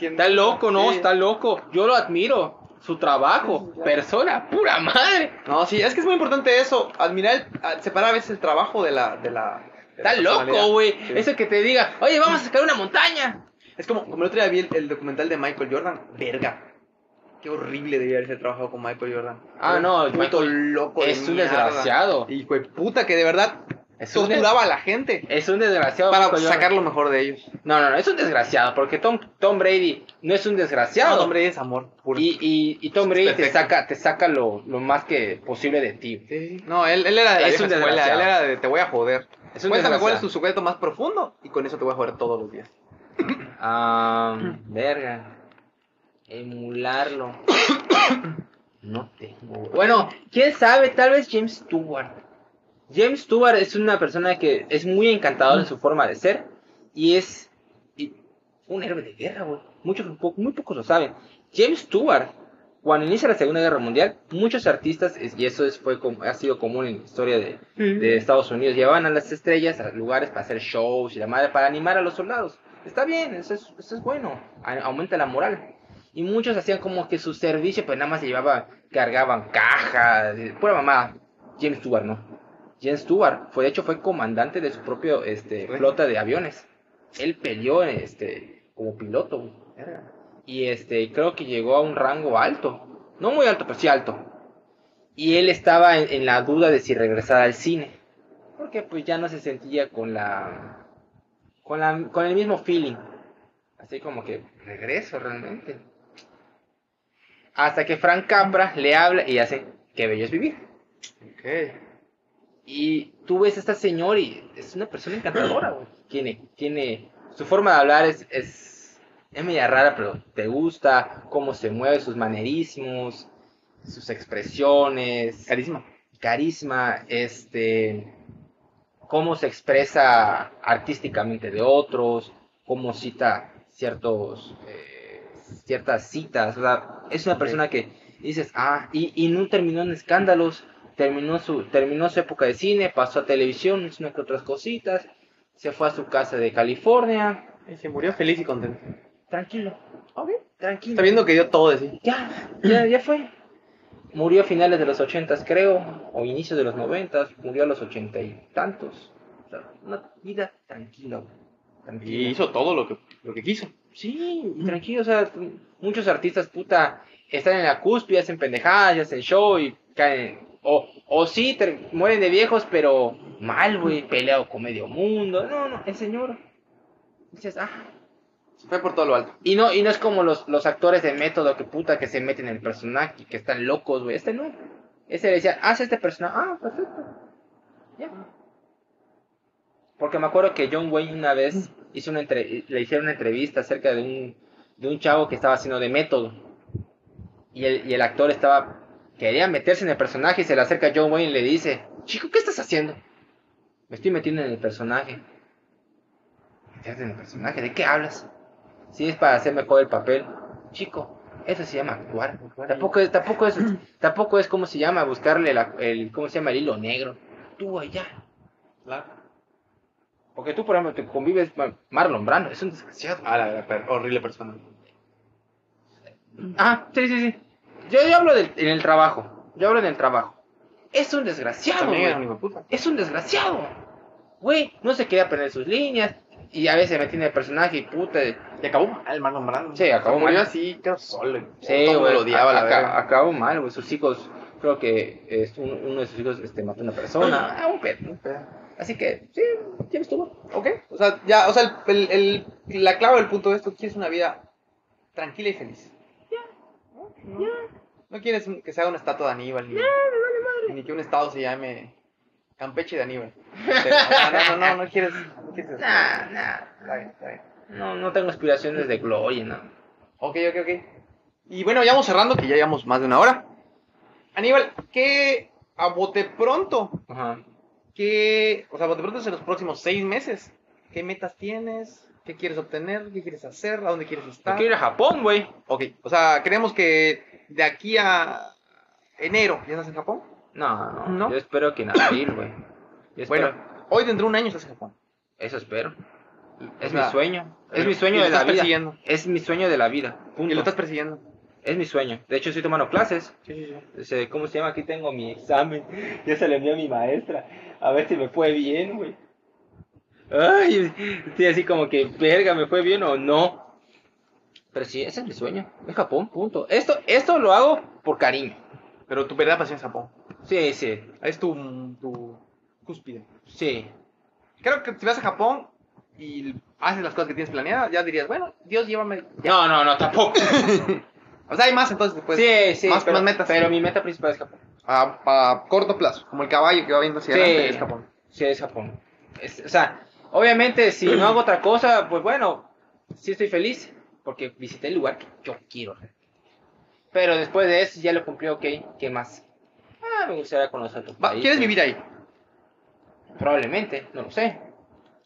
Está loco, ¿no? Sí. Está loco. Yo lo admiro. Su trabajo, persona, pura madre. No, sí, es que es muy importante eso, admirar, el- separar a veces el trabajo de la... De la de la Está loco, güey. Sí. Eso que te diga, oye, vamos a sacar una montaña. Es como, como el otro día vi el, el documental de Michael Jordan, verga. Qué horrible debía haberse trabajado con Michael Jordan. Ah, no, Un puto Michael loco de es un desgraciado. Y fue puta que de verdad Es torturaba a la gente es un desgraciado. para Michael Jordan. sacar lo mejor de ellos. No, no, no, es un desgraciado. Porque Tom, Tom Brady no es un desgraciado. No, hombre, es amor puro. y, y, y Tom Brady te saca, te saca lo, lo más que posible de ti. Sí. No, él, él era de Es un escuela, desgraciado. él era de te voy a joder. Es un Cuéntame cuál es tu secreto más profundo y con eso te voy a joder todos los días. Ah, verga. Emularlo. No tengo. Bueno, quién sabe, tal vez James Stewart. James Stewart es una persona que es muy encantador en su forma de ser y es y un héroe de guerra, güey. Muchos, muy pocos lo saben. James Stewart, cuando inicia la Segunda Guerra Mundial, muchos artistas, y eso es, fue, ha sido común en la historia de, de Estados Unidos, llevaban a las estrellas a lugares para hacer shows y la madre, para animar a los soldados. Está bien, eso es, eso es bueno, a- aumenta la moral. Y muchos hacían como que su servicio, pues nada más se llevaba, cargaban cajas, pura mamá. James Stewart, no. James Stewart, fue, de hecho, fue comandante de su propio este, flota de aviones. Él peleó este, como piloto. Y este, creo que llegó a un rango alto. No muy alto, pero sí alto. Y él estaba en, en la duda de si regresar al cine. Porque pues ya no se sentía con la. con la. con el mismo feeling. Así como que regreso realmente. Hasta que Frank Capra le habla y hace que bello es vivir. Y tú ves a esta señora y es una persona encantadora, güey. Tiene, tiene, su forma de hablar es, es, es media rara, pero te gusta cómo se mueve, sus manerismos, sus expresiones, Carisma. carisma, este, cómo se expresa artísticamente de otros, cómo cita ciertos, eh, ciertas citas, o sea, es una persona que dices, ah, y, y no terminó en escándalos, terminó su, terminó su época de cine, pasó a televisión, hizo una que otras cositas, se fue a su casa de California, Y se murió feliz y contento. tranquilo, tranquilo. Está viendo que dio todo de sí. Ya, ya, ya fue. Murió a finales de los ochentas, creo, o inicios de los noventas, murió a los ochenta y tantos. O sea, una vida tranquila, güey, Y tranquila. hizo todo lo que, lo que quiso. Sí, tranquilo, o sea, muchos artistas, puta, están en la cúspide, hacen pendejadas, hacen show y caen. O, o sí, mueren de viejos, pero mal, güey, peleado con medio mundo. No, no, el señor. Dices, ah, Se fue por todo lo alto. y no, y no es como los, los actores de método que puta que se meten en el personaje y que están locos, güey. Este no. Este le decía, haz este personaje. Ah, perfecto. Ya. Porque me acuerdo que John Wayne una vez hizo una entre- le hicieron una entrevista acerca de un, de un chavo que estaba haciendo de método. Y el, y el actor estaba. Quería meterse en el personaje y se le acerca a John Wayne y le dice: Chico, ¿qué estás haciendo? Me estoy metiendo en el personaje. ¿Meterte en el personaje? ¿De qué hablas? Si es para hacer mejor el papel. Chico, eso se llama actuar. Tampoco es, tampoco es, tampoco es como se llama, buscarle la- el, ¿cómo se llama? El hilo negro. Tú allá. Claro. Porque tú, por ejemplo, te convives con Marlon Brando, es un desgraciado. Ah, la, la per- horrible persona. Ah, sí, sí, sí. Yo, yo hablo del, en el trabajo. Yo hablo en el trabajo. Es un desgraciado, güey. Es un desgraciado. Güey, no se quería aprender sus líneas. Y a veces me tiene el personaje y puta. Y acabó mal, Marlon Brando. Sí, acabó mal. así, quedó solo. Sí, Todo güey, lo odiaba, la acabó mal, güey. Sus hijos, creo que es un- uno de sus hijos este, mató a una persona. Ah, un pedo, un pedo. Así que, sí, ya estuvo. Ok, o sea, ya, o sea, el, el, el- la clave del punto de esto, quieres una vida tranquila y feliz. Ya, no, no quieres que se haga una estatua de Aníbal, ni, ni que un estado se llame Campeche de Aníbal. no, no, no, no, quieres. No quieres Nah, nah. Está bien, está bien. No, no tengo aspiraciones de gloria, no. Ok, ok, ok. Y bueno, ya vamos cerrando, que ya llevamos más de una hora. Aníbal, ¿qué a bote pronto? Ajá. ¿Qué, o sea, a bote pronto es en los próximos seis meses? ¿Qué metas tienes? ¿Qué quieres obtener? ¿Qué quieres hacer? ¿A dónde quieres Yo estar? quiero ir a Japón, güey. Ok, o sea, creemos que de aquí a enero ya estás en Japón. No, no, ¿No? Yo espero que en abril, güey. Bueno, hoy dentro de un año estás en Japón. Eso espero. Es O sea, mi sueño. Es mi sueño de la vida. Es mi sueño de la vida. Punto. Y lo estás persiguiendo. Es mi sueño. De hecho, estoy tomando clases. Sí, sí, sí. ¿Cómo se llama? Aquí tengo mi examen. Ya se lo envié a mi maestra. A ver si me fue bien, güey. Ay, estoy así como que, verga, ¿me fue bien o no? Pero sí, ese es mi sueño. Es Japón, punto. Esto, esto lo hago por cariño. Pero tu verdadera pasión es Japón. Sí, sí, Es tu, tu cúspide. sí. Creo que si vas a Japón y haces las cosas que tienes planeadas, ya dirías, bueno, Dios, llévame. No, no, no, tampoco. O sea, hay más entonces después. sí, sí. más, pero, más metas. Pero mi meta principal es Japón. A, a corto plazo, como el caballo que va viendo hacia Sí. adelante, es Japón. Sí, es Japón. Es- o sea, obviamente, si no hago otra cosa, pues bueno, sí estoy feliz. Porque visité el lugar que yo quiero. Pero después de eso ya lo cumplí, ok. ¿Qué más? Ah, me gustaría conocer otro país. ¿Quieres vivir ahí? Probablemente, no lo sé.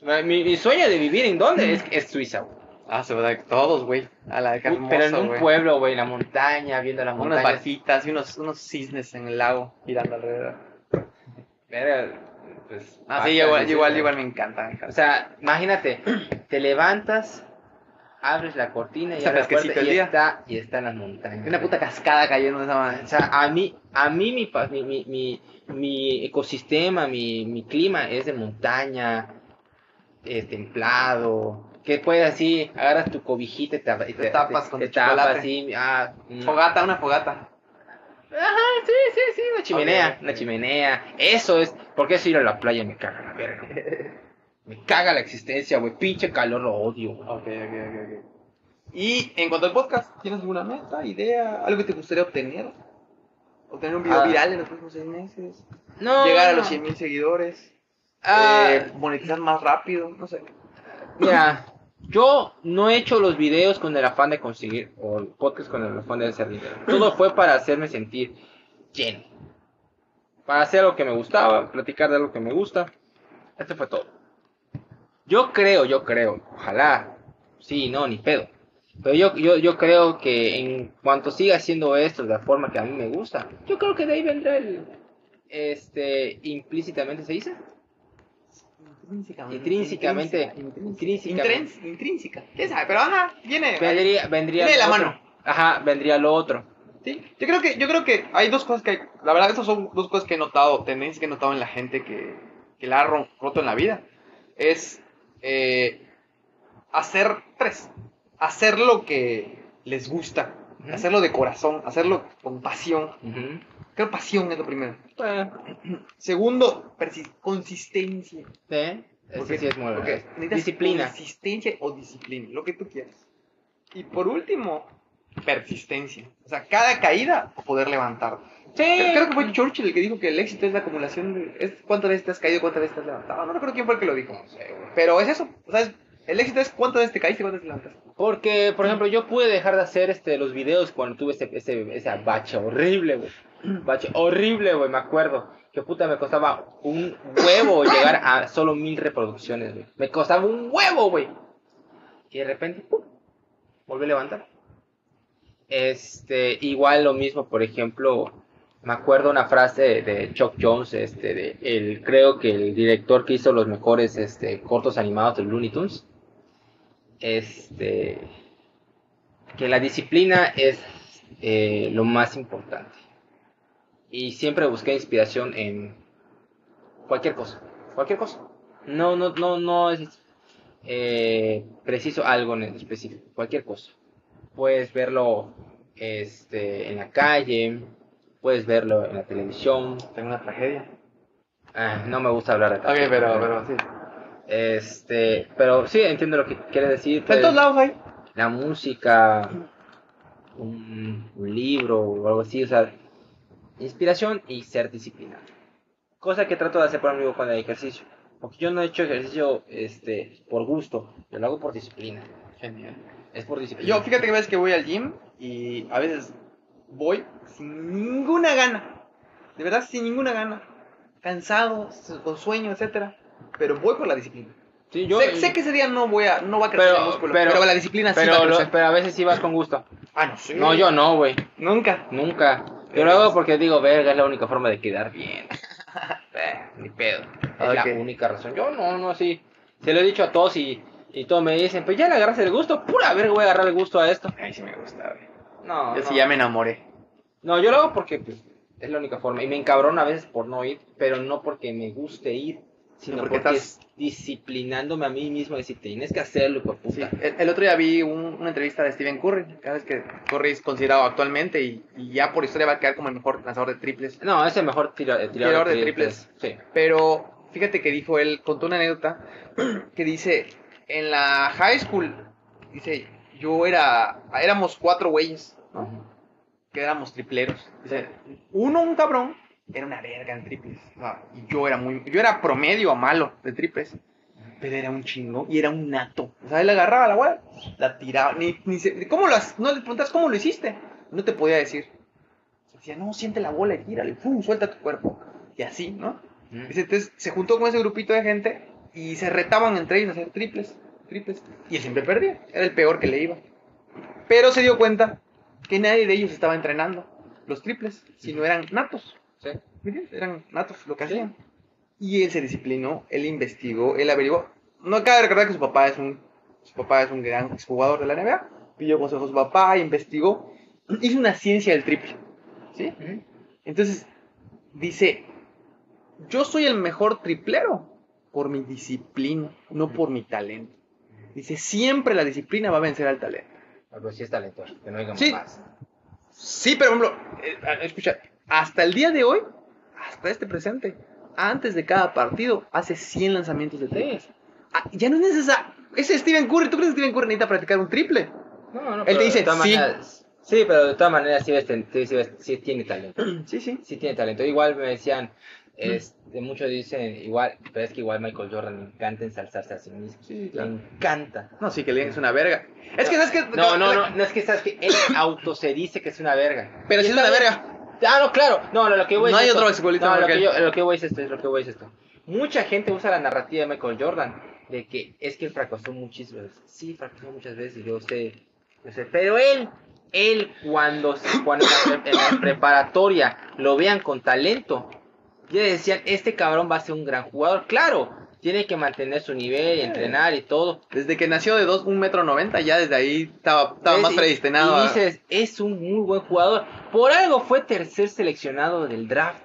Mi, mi sueño de vivir en dónde es, es Suiza, güey. Ah, se va todos, güey. A la Uy, Pero en un pueblo, güey, la montaña, viendo la Unas montaña. barquitas y unos, unos cisnes en el lago girando alrededor. Pues, Ah, sí, igual, igual, igual me encanta, me O sea, imagínate, te levantas, abres la cortina y abres la puerta el y día. está, y está en las montañas. Una puta cascada cayendo de esa manera. O sea, a mí, a mí mi, mi, mi, mi, ecosistema, mi, mi clima es de montaña, es templado, que puedes así, agarras tu cobijita y te, y Te tapas con te tu tapas chocolate. así, ah, mm. Fogata, una fogata. Ajá, sí, sí, sí, una chimenea, Ok, ok. una chimenea. Eso es, porque eso ir a la playa me caga la verga. Me caga la existencia, güey. Pinche calor lo odio, güey. Ok, ok, ok, ok. Y en cuanto al podcast, ¿tienes alguna meta, idea, algo que te gustaría obtener? Obtener un video Ah. viral en los próximos seis meses. No. Llegar a los 100 mil seguidores. Ah, eh, monetizar más rápido, no sé. Mira, yo no he hecho los videos con el afán de conseguir, o el podcast con el afán de hacer dinero. Todo fue para hacerme sentir lleno. Para hacer lo que me gustaba, platicar de algo que me gusta. Esto fue todo. Yo creo, yo creo, ojalá, sí, no, ni pedo. Pero yo, yo, yo creo que en cuanto siga haciendo esto de la forma que a mí me gusta, yo creo que de ahí vendrá el, este, implícitamente se dice. Intrínsecamente. Intrínsecamente. Intrínseca. Intrínseca. ¿Quién sabe? Pero ajá, viene. Vendría, vendría Viene de la otro. mano. Ajá, vendría lo otro. Sí, yo creo que, yo creo que hay dos cosas que hay, la verdad estas son dos cosas que he notado, tendencias que he notado en la gente que, que la ha ro- roto en la vida. Es eh, hacer tres, hacer lo que les gusta, hacerlo de corazón, hacerlo con pasión. Ujú. Creo pasón es lo primero. Bueno, Segundo, consistencia. sí, eso sí es muy porque Disciplina. Consistencia o disciplina, lo que tú quieras. Y por último, persistencia. O sea, cada caída poder levantar. Sí. Creo, creo que fue Churchill el que dijo que el éxito es la acumulación de... Es cuántas veces te has caído, cuántas veces te has levantado. No recuerdo quién fue el que lo dijo. Pero es eso. O sea, es- el éxito es cuántas veces te caíste y cuántas veces te levantaste. Porque, por ejemplo, yo pude dejar de hacer este los videos cuando tuve ese, ese, esa bache horrible, güey. Bache horrible, güey, me acuerdo. Que puta me costaba un huevo llegar a solo mil reproducciones, güey. Me costaba un huevo, güey. Y de repente, ¡pum! Volví a levantar. Este, igual lo mismo, por ejemplo, me acuerdo una frase de Chuck Jones, este, de el, creo que el director que hizo los mejores este, cortos animados de Looney Tunes. Este, que la disciplina es eh, lo más importante. Y siempre busqué inspiración en cualquier cosa, cualquier cosa. No, no, no, no es eh, preciso algo en específico, cualquier cosa. Puedes verlo este, en la calle, puedes verlo en la televisión. Tengo una tragedia. Ah, no me gusta hablar de Ok, pero, pero sí. Este, pero sí, entiendo lo que quiere decir. En pues, todos lados hay. la música, un, un libro o algo así, o sea, inspiración y ser disciplinado. Cosa que trato de hacer por amigo con el ejercicio. Porque yo no he hecho ejercicio este, por gusto, yo lo hago por disciplina. Genial. Es por disciplina. Yo, fíjate que ves que voy al gym y a veces voy sin ninguna gana. De verdad, sin ninguna gana. Cansado, con sueño, etcétera. Pero voy por la disciplina. Sí, yo, sé, sé que ese día no voy a, no va a crecer Pero- el músculo, pero- pero, la disciplina sí va pero, a lo- pero a veces sí vas con gusto. Ah, no sé. No, yo no, güey. Nunca. Nunca. Yo lo hago porque digo, verga, es la única forma de quedar bien. Eh, Ni pedo. Es la única razón. Yo no, no, sí. Se lo he dicho a todos y, y todos me dicen, pues ya le agarras el gusto. Pura verga, voy a agarrar el gusto a esto. Ay, sí me gusta, güey. No, Yo no. sí ya me enamoré. No, yo lo hago porque pues, es la única forma. Y me encabrona a veces por no ir, pero no porque me guste ir, sino Porque porque, estás- es disciplinándome a mí mismo. Decir, tienes que hacerlo, por Sí, puta. el, el otro día vi un- una entrevista de Stephen Curry. Cada vez que Curry es considerado actualmente y, y ya por historia va a quedar como el mejor lanzador de triples. No, es el mejor tira- eh, tirador, Tirador de triples. Sí. Pero fíjate que dijo él, contó una anécdota que dice, en la high school, dice, yo era, éramos cuatro güeyes, ¿no? Que éramos tripleros. Dice, uno, un cabrón, era una verga en triples. y yo era muy, yo era promedio a malo de triples. Pero era un chingo y era un nato. O sea, él agarraba la bola, la tiraba. Ni, ni se- ¿Cómo lo has- No le preguntas cómo lo hiciste. No te podía decir. Decía, no, siente la bola y tírale, ¡pum! suelta tu cuerpo. Y así, ¿no? Mm. Entonces se juntó con ese grupito de gente y se retaban entre ellos a hacer triples, triples. Y él siempre perdía, era el peor que le iba. Pero se dio cuenta que nadie de ellos estaba entrenando los triples, sino eran natos. Eran natos lo que Sí. hacían. Y él se disciplinó, él investigó, él averiguó. No cabe recordar que su papá es un, su papá es un gran jugador de la NBA. Pidió consejo a su papá, investigó, hizo una ciencia del triple. ¿Sí? Entonces, dice, yo soy el mejor triplero por mi disciplina, no por mi talento. Dice, siempre la disciplina va a vencer al talento. Pero sí es talentoso, que no digamos Sí. más. Sí, pero por ejemplo, eh, escucha, hasta el día de hoy, hasta este presente, antes de cada partido, hace 100 lanzamientos de triples. Ah, ya no es necesario. Ese es Steven Curry, ¿tú crees que Steven Curry necesita practicar un triple? No, no, Él te dice, sí. maneras- sí, pero de todas maneras sí, sí, sí sí tiene talento. Sí, sí. Sí tiene talento. Igual me decían, este, muchos dicen, igual, pero es que igual Michael Jordan le encanta ensalzarse a sí mismo. Sí, Le claro. encanta. No, sí, que le que es una verga. Es que, ¿sabes qué? No, no, no, no es que sabes que él auto se dice que es una verga. Pero Y si es una verga. Ah, no, claro. No, lo que voy No es hay esto. otro basquetbolista No, lo que yo, lo que voy es esto, es lo que voy es esto. Mucha gente usa la narrativa de Michael Jordan de que es que él fracasó muchísimas veces. Sí, fracasó muchas veces, yo sé, yo sé. Pero él, él cuando, cuando en la, en la preparatoria lo vean con talento, ya decían, este cabrón va a ser un gran jugador. Claro, tiene que mantener su nivel y entrenar y todo. Desde que nació de 2, 1 metro 90, ya desde ahí estaba, más predestinado. Y dices, es un muy buen jugador. Por algo fue tercer seleccionado del draft.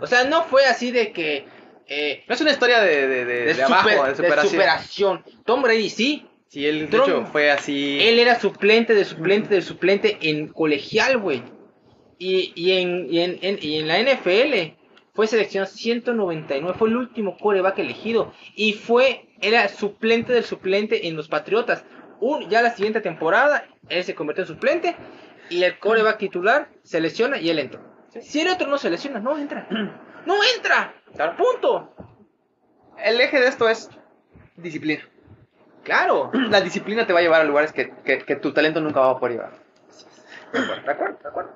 O sea, no fue así de que... eh, No es una historia de, de, de, abajo, de superación. Tom Brady sí. Sí, él de hecho fue así. Él era suplente de suplente de suplente en colegial, güey. Y, y, en, y, en, en- y en la NFL fue seleccionado 199. Fue el último coreback elegido. Y fue, era suplente del suplente en los Patriotas. Un, ya la siguiente temporada, él se convirtió en suplente. Y el coreback titular se lesiona y él entra. Si el otro no se lesiona, no entra. ¡No entra! ¡Punto! El eje de esto es disciplina. Claro. La disciplina te va a llevar a lugares que, que, que tu talento nunca va a poder llevar. ¿De acuerdo? ¿De acuerdo?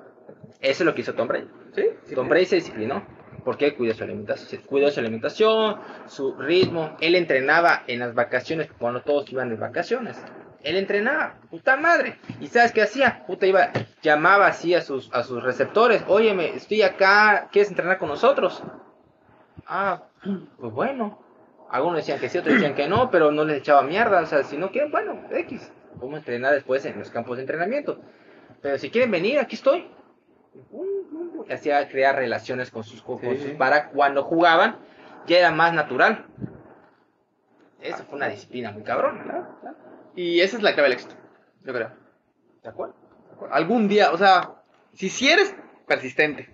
Eso es lo que hizo Tom Brady. ¿Sí? Tom Brady se disciplinó. Porque él cuidó su alimentación, cuidó su alimentación, su ritmo. Él entrenaba en las vacaciones, cuando todos iban de vacaciones. Él entrenaba, puta madre. ¿Y sabes qué hacía? Puta iba, llamaba así a sus, a sus receptores. Óyeme, estoy acá, ¿quieres entrenar con nosotros? Ah, pues bueno. Algunos decían que sí, otros decían que no, pero no les echaba mierda. O sea, si no quieren, bueno, X. Vamos a entrenar después en los campos de entrenamiento. Pero si quieren venir, aquí estoy. Hacía crear relaciones con sus, con Sí, sus- para cuando jugaban, ya era más natural. Eso fue una disciplina muy cabrona. Y esa es la clave del éxito, yo creo. ¿De acuerdo? Algún día, o sea, si, si eres persistente,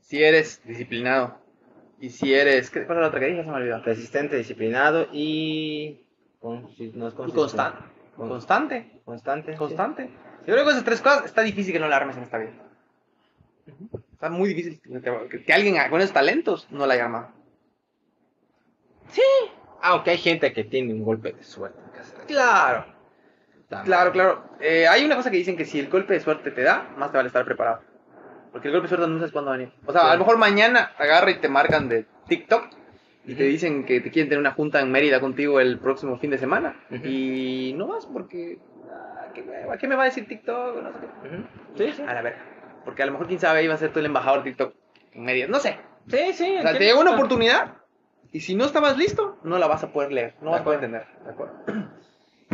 si eres disciplinado, y si eres... ¿Qué era la otra que dije? Se me olvidó. Persistente, disciplinado y. con- si no es Y consistente. constante. Con- Constante. Constante. sí. Constante. Yo creo que esas tres cosas está difícil que no la armes en esta vida. Está muy difícil que, que alguien con esos talentos no la haya armado. Sí, aunque hay gente que tiene un golpe de suerte. Claro. Claro, claro. Eh, hay una cosa que dicen que si el golpe de suerte te da, más te vale estar preparado. Porque el golpe de suerte no sabes cuándo va a venir. O sea, a lo mejor mañana agarra y te marcan de TikTok y te dicen que te quieren tener una junta en Mérida contigo el próximo fin de semana. Y no vas porque. ¿a qué, me va a decir TikTok? No sé qué. Sí, sí. A la verga. Porque a lo mejor, quién sabe, iba a ser tú el embajador de TikTok en Mérida. No sé. Sí, sí. O sea, te llegó una oportunidad y si no estabas listo, no la vas a poder leer. No vas a poder entender. De acuerdo.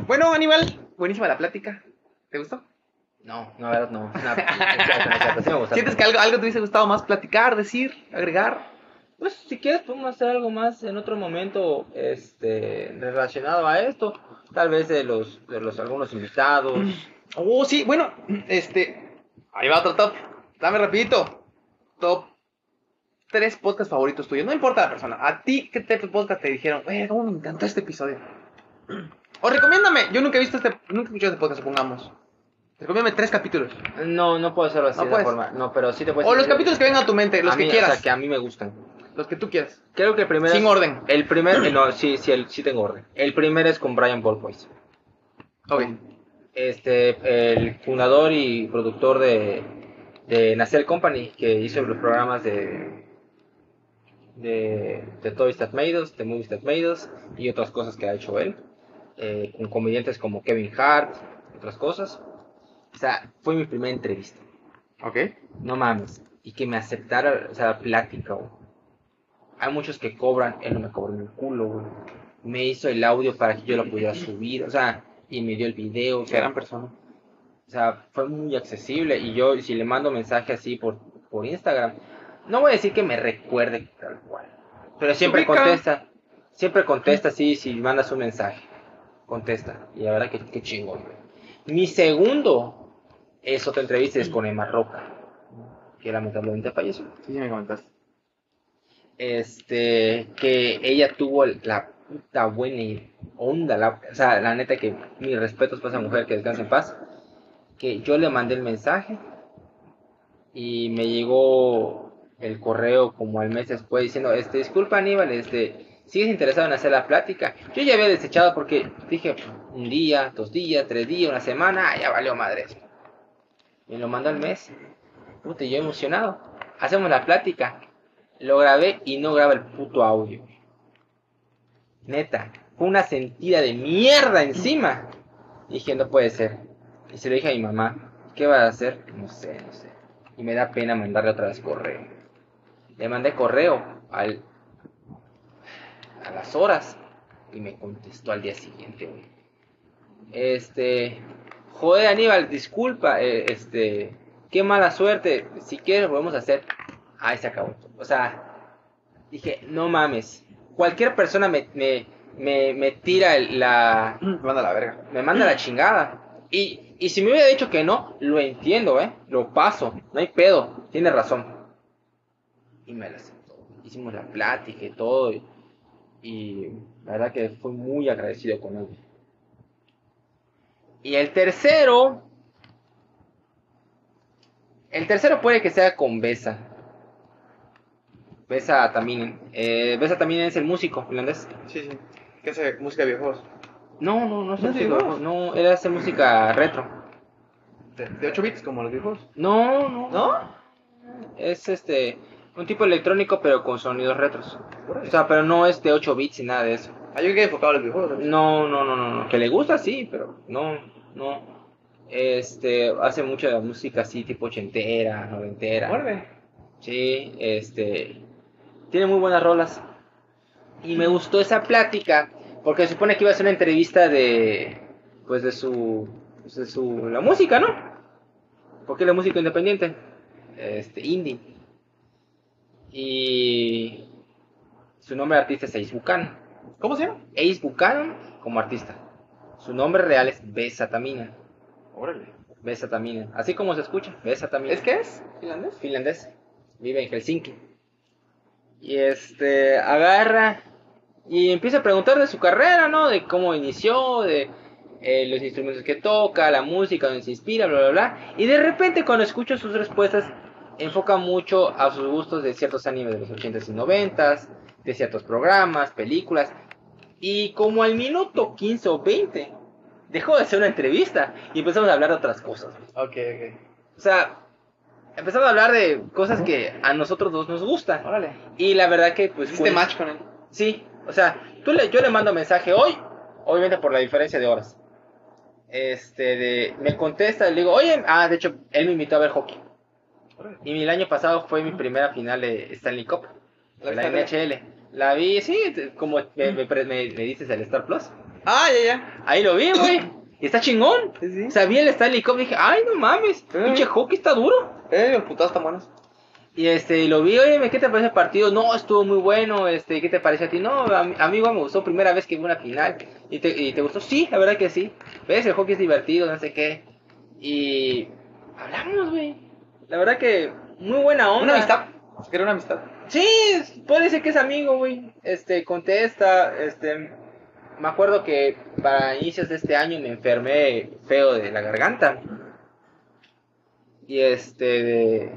Bueno, Aníbal, buenísima la plática. ¿Te gustó? No, no, verdad no. ¿Sientes que algo, algo te hubiese gustado más platicar, decir, agregar? Pues si quieres podemos hacer algo más en otro momento este relacionado a esto, tal vez de los de los algunos invitados. Oh, sí, bueno, este ahí va otro top. Dame rapidito. Top tres podcasts favoritos tuyos, no importa la persona. A ti qué te podcast te dijeron, "Oye, cómo me encantó este episodio." O recomiéndame. Yo nunca he visto este, nunca he escuchado este podcast, supongamos. Recomiéndame tres capítulos. No, no puedo hacerlo así no de puedes. forma. No, pero sí te puedes. O los capítulos que vengan a tu mente, los que quieras. O sea, que a mí me gustan. Los que tú quieras. Creo que el primero. Sin orden. El primer. no, sí, sí, el, sí tengo orden. El primero es con Brian Ballboys. Ok. Este, el fundador y productor de, de Nacer Company, que hizo los programas de. de, de Toys That Made Us, de Movies That Made Us y otras cosas que ha hecho él. Eh, con comediantes como Kevin Hart, otras cosas. O sea, fue mi primera entrevista. Ok. No mames. Y que me aceptara, o sea, plática, Hay muchos que cobran, él no me cobró en el culo, güey. Me hizo el audio para que yo lo pudiera subir, o sea, y me dio el video. Gran persona. O sea, fue muy accesible. Y yo, si le mando mensaje así por, por Instagram, no voy a decir que me recuerde tal cual. Pero siempre contesta. Siempre contesta, sí, si mandas un mensaje contesta. Y la verdad que, que chingón, Mi segundo es otra entrevista, es con Emma Roca, que lamentablemente falleció. Sí, me comentaste. Este, que ella tuvo la puta buena onda, la, o sea, la neta que mis respetos para esa mujer, que descanse en paz. Que yo le mandé el mensaje y me llegó el correo como al mes después diciendo, este, disculpa Aníbal, este, sigues interesado en hacer la plática. Yo ya había desechado porque dije un día, dos días, tres días, una semana, ya valió madre. Me lo mandó al mes. Puta, yo emocionado. Hacemos la plática. Lo grabé y no graba el puto audio. Neta, fue una sentida de mierda encima. Dije, no puede ser. Y se lo dije a mi mamá, ¿qué va a hacer? No sé, no sé. Y me da pena mandarle otra vez correo. Le mandé correo al a las horas. Y me contestó al día siguiente, Este, joder Aníbal, disculpa, eh, este, qué mala suerte. Si quieres podemos hacer. Ahí se acabó. O sea, dije, no mames. Cualquier persona me, me, me, tira la... Me manda la verga. Me manda la chingada. Y, y si me hubiera dicho que no, lo entiendo, ¿eh? Lo paso. No hay pedo. Tiene razón. Y me la aceptó. Hicimos la plática y todo y la verdad que fui muy agradecido con él. Y el tercero, el tercero puede que sea con Besa. Besa también, eh, Besa también es el músico finlandés. Sí, sí. ¿Qué hace música de videojuegos? No, no, no es ¿No, no, él hace música retro. ¿De, 8 bits como los videojuegos? No, no. ¿No? Es este un tipo electrónico, pero con sonidos retros. O sea, pero no es de 8 bits y nada de eso. ¿Hay ah, yo que enfocado en los videojuegos. No, no, no, no, Que le gusta, sí, pero no, no. Este, hace mucha música así, tipo ochentera, noventera. Muerde. Sí, este. Tiene muy buenas rolas. Y me gustó esa plática, porque se supone que iba a ser una entrevista de. Pues de su. Pues de su. La música, ¿no? Porque la música independiente. Este, indie. Y su nombre de artista es Ace Buchanan. ¿Cómo se llama? Ace Buchanan como artista. Su nombre real es Besatamina. Órale. Besatamina. Así como se escucha, Besatamina. ¿Es qué es? ¿Finlandés? Finlandés. Vive en Helsinki. Y este, agarra y empieza a preguntar de su carrera, ¿no? De cómo inició, de eh, los instrumentos que toca, la música, donde se inspira, bla, bla, bla. Y de repente cuando escucho sus respuestas, enfoca mucho a sus gustos de ciertos animes de los 80s y 90s, de ciertos programas, películas. Y como al minuto 15 o 20, dejó de hacer una entrevista y empezamos a hablar de otras cosas. Ok, ok. O sea, empezamos a hablar de cosas que a nosotros dos nos gustan. Órale. Y la verdad que, pues. ¿Hiciste fue- match con él? Sí, o sea, tú le, yo le mando mensaje hoy, obviamente por la diferencia de horas. Este, de, me contesta, le digo, oye, ah, de hecho, él me invitó a ver hockey. Y el año pasado fue mi primera final de Stanley Cup, ¿La la NHL. La vi, sí, como me, me, me- me dices el Star Plus. Ah, ya, ya. Ahí lo vi, güey. Y está chingón. Sí, sí. O sea, vi el Stanley Cup y dije, ay, no mames, pinche hockey está duro. Eh, los putados están buenos. Y este, lo vi, oye, ¿qué te parece el partido? No, estuvo muy bueno, este, ¿qué te pareció a ti? No, a mí, a mí igual me gustó, primera vez que vi una final. ¿Y te, ¿Y te gustó? Sí, la verdad que sí. ¿Ves? El hockey es divertido, no sé qué. Y hablamos, güey. La verdad que muy buena onda. Una amistad. Era una amistad. Sí, puede ser que es amigo, güey. Este, contesta, este... Me acuerdo que para inicios de este año me enfermé feo de la garganta. Y este.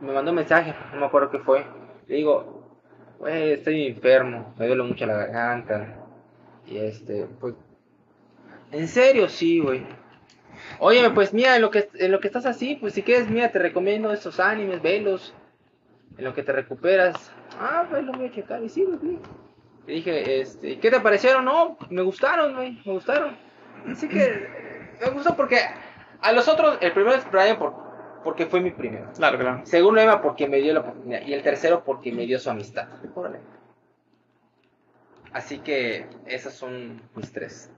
Me mandó un mensaje, no me acuerdo qué fue. Le digo, güey, estoy enfermo, me duele mucho la garganta. Y este, pues... En serio, sí, güey. Óyeme, pues mira, en lo que, en lo que estás así, pues si quieres, mira, te recomiendo estos animes, velos. En lo que te recuperas. Ah, pues lo voy a checar. Y sí, güey. Le dije, este, ¿qué te parecieron? No, me gustaron, güey, me gustaron. Así que me gustó porque a los otros, el primero es Brian por, porque fue mi primero. Claro, claro. Segundo Emma porque me dio la oportunidad. Y el tercero porque me dio su amistad. Órale. Así que esos son mis tres.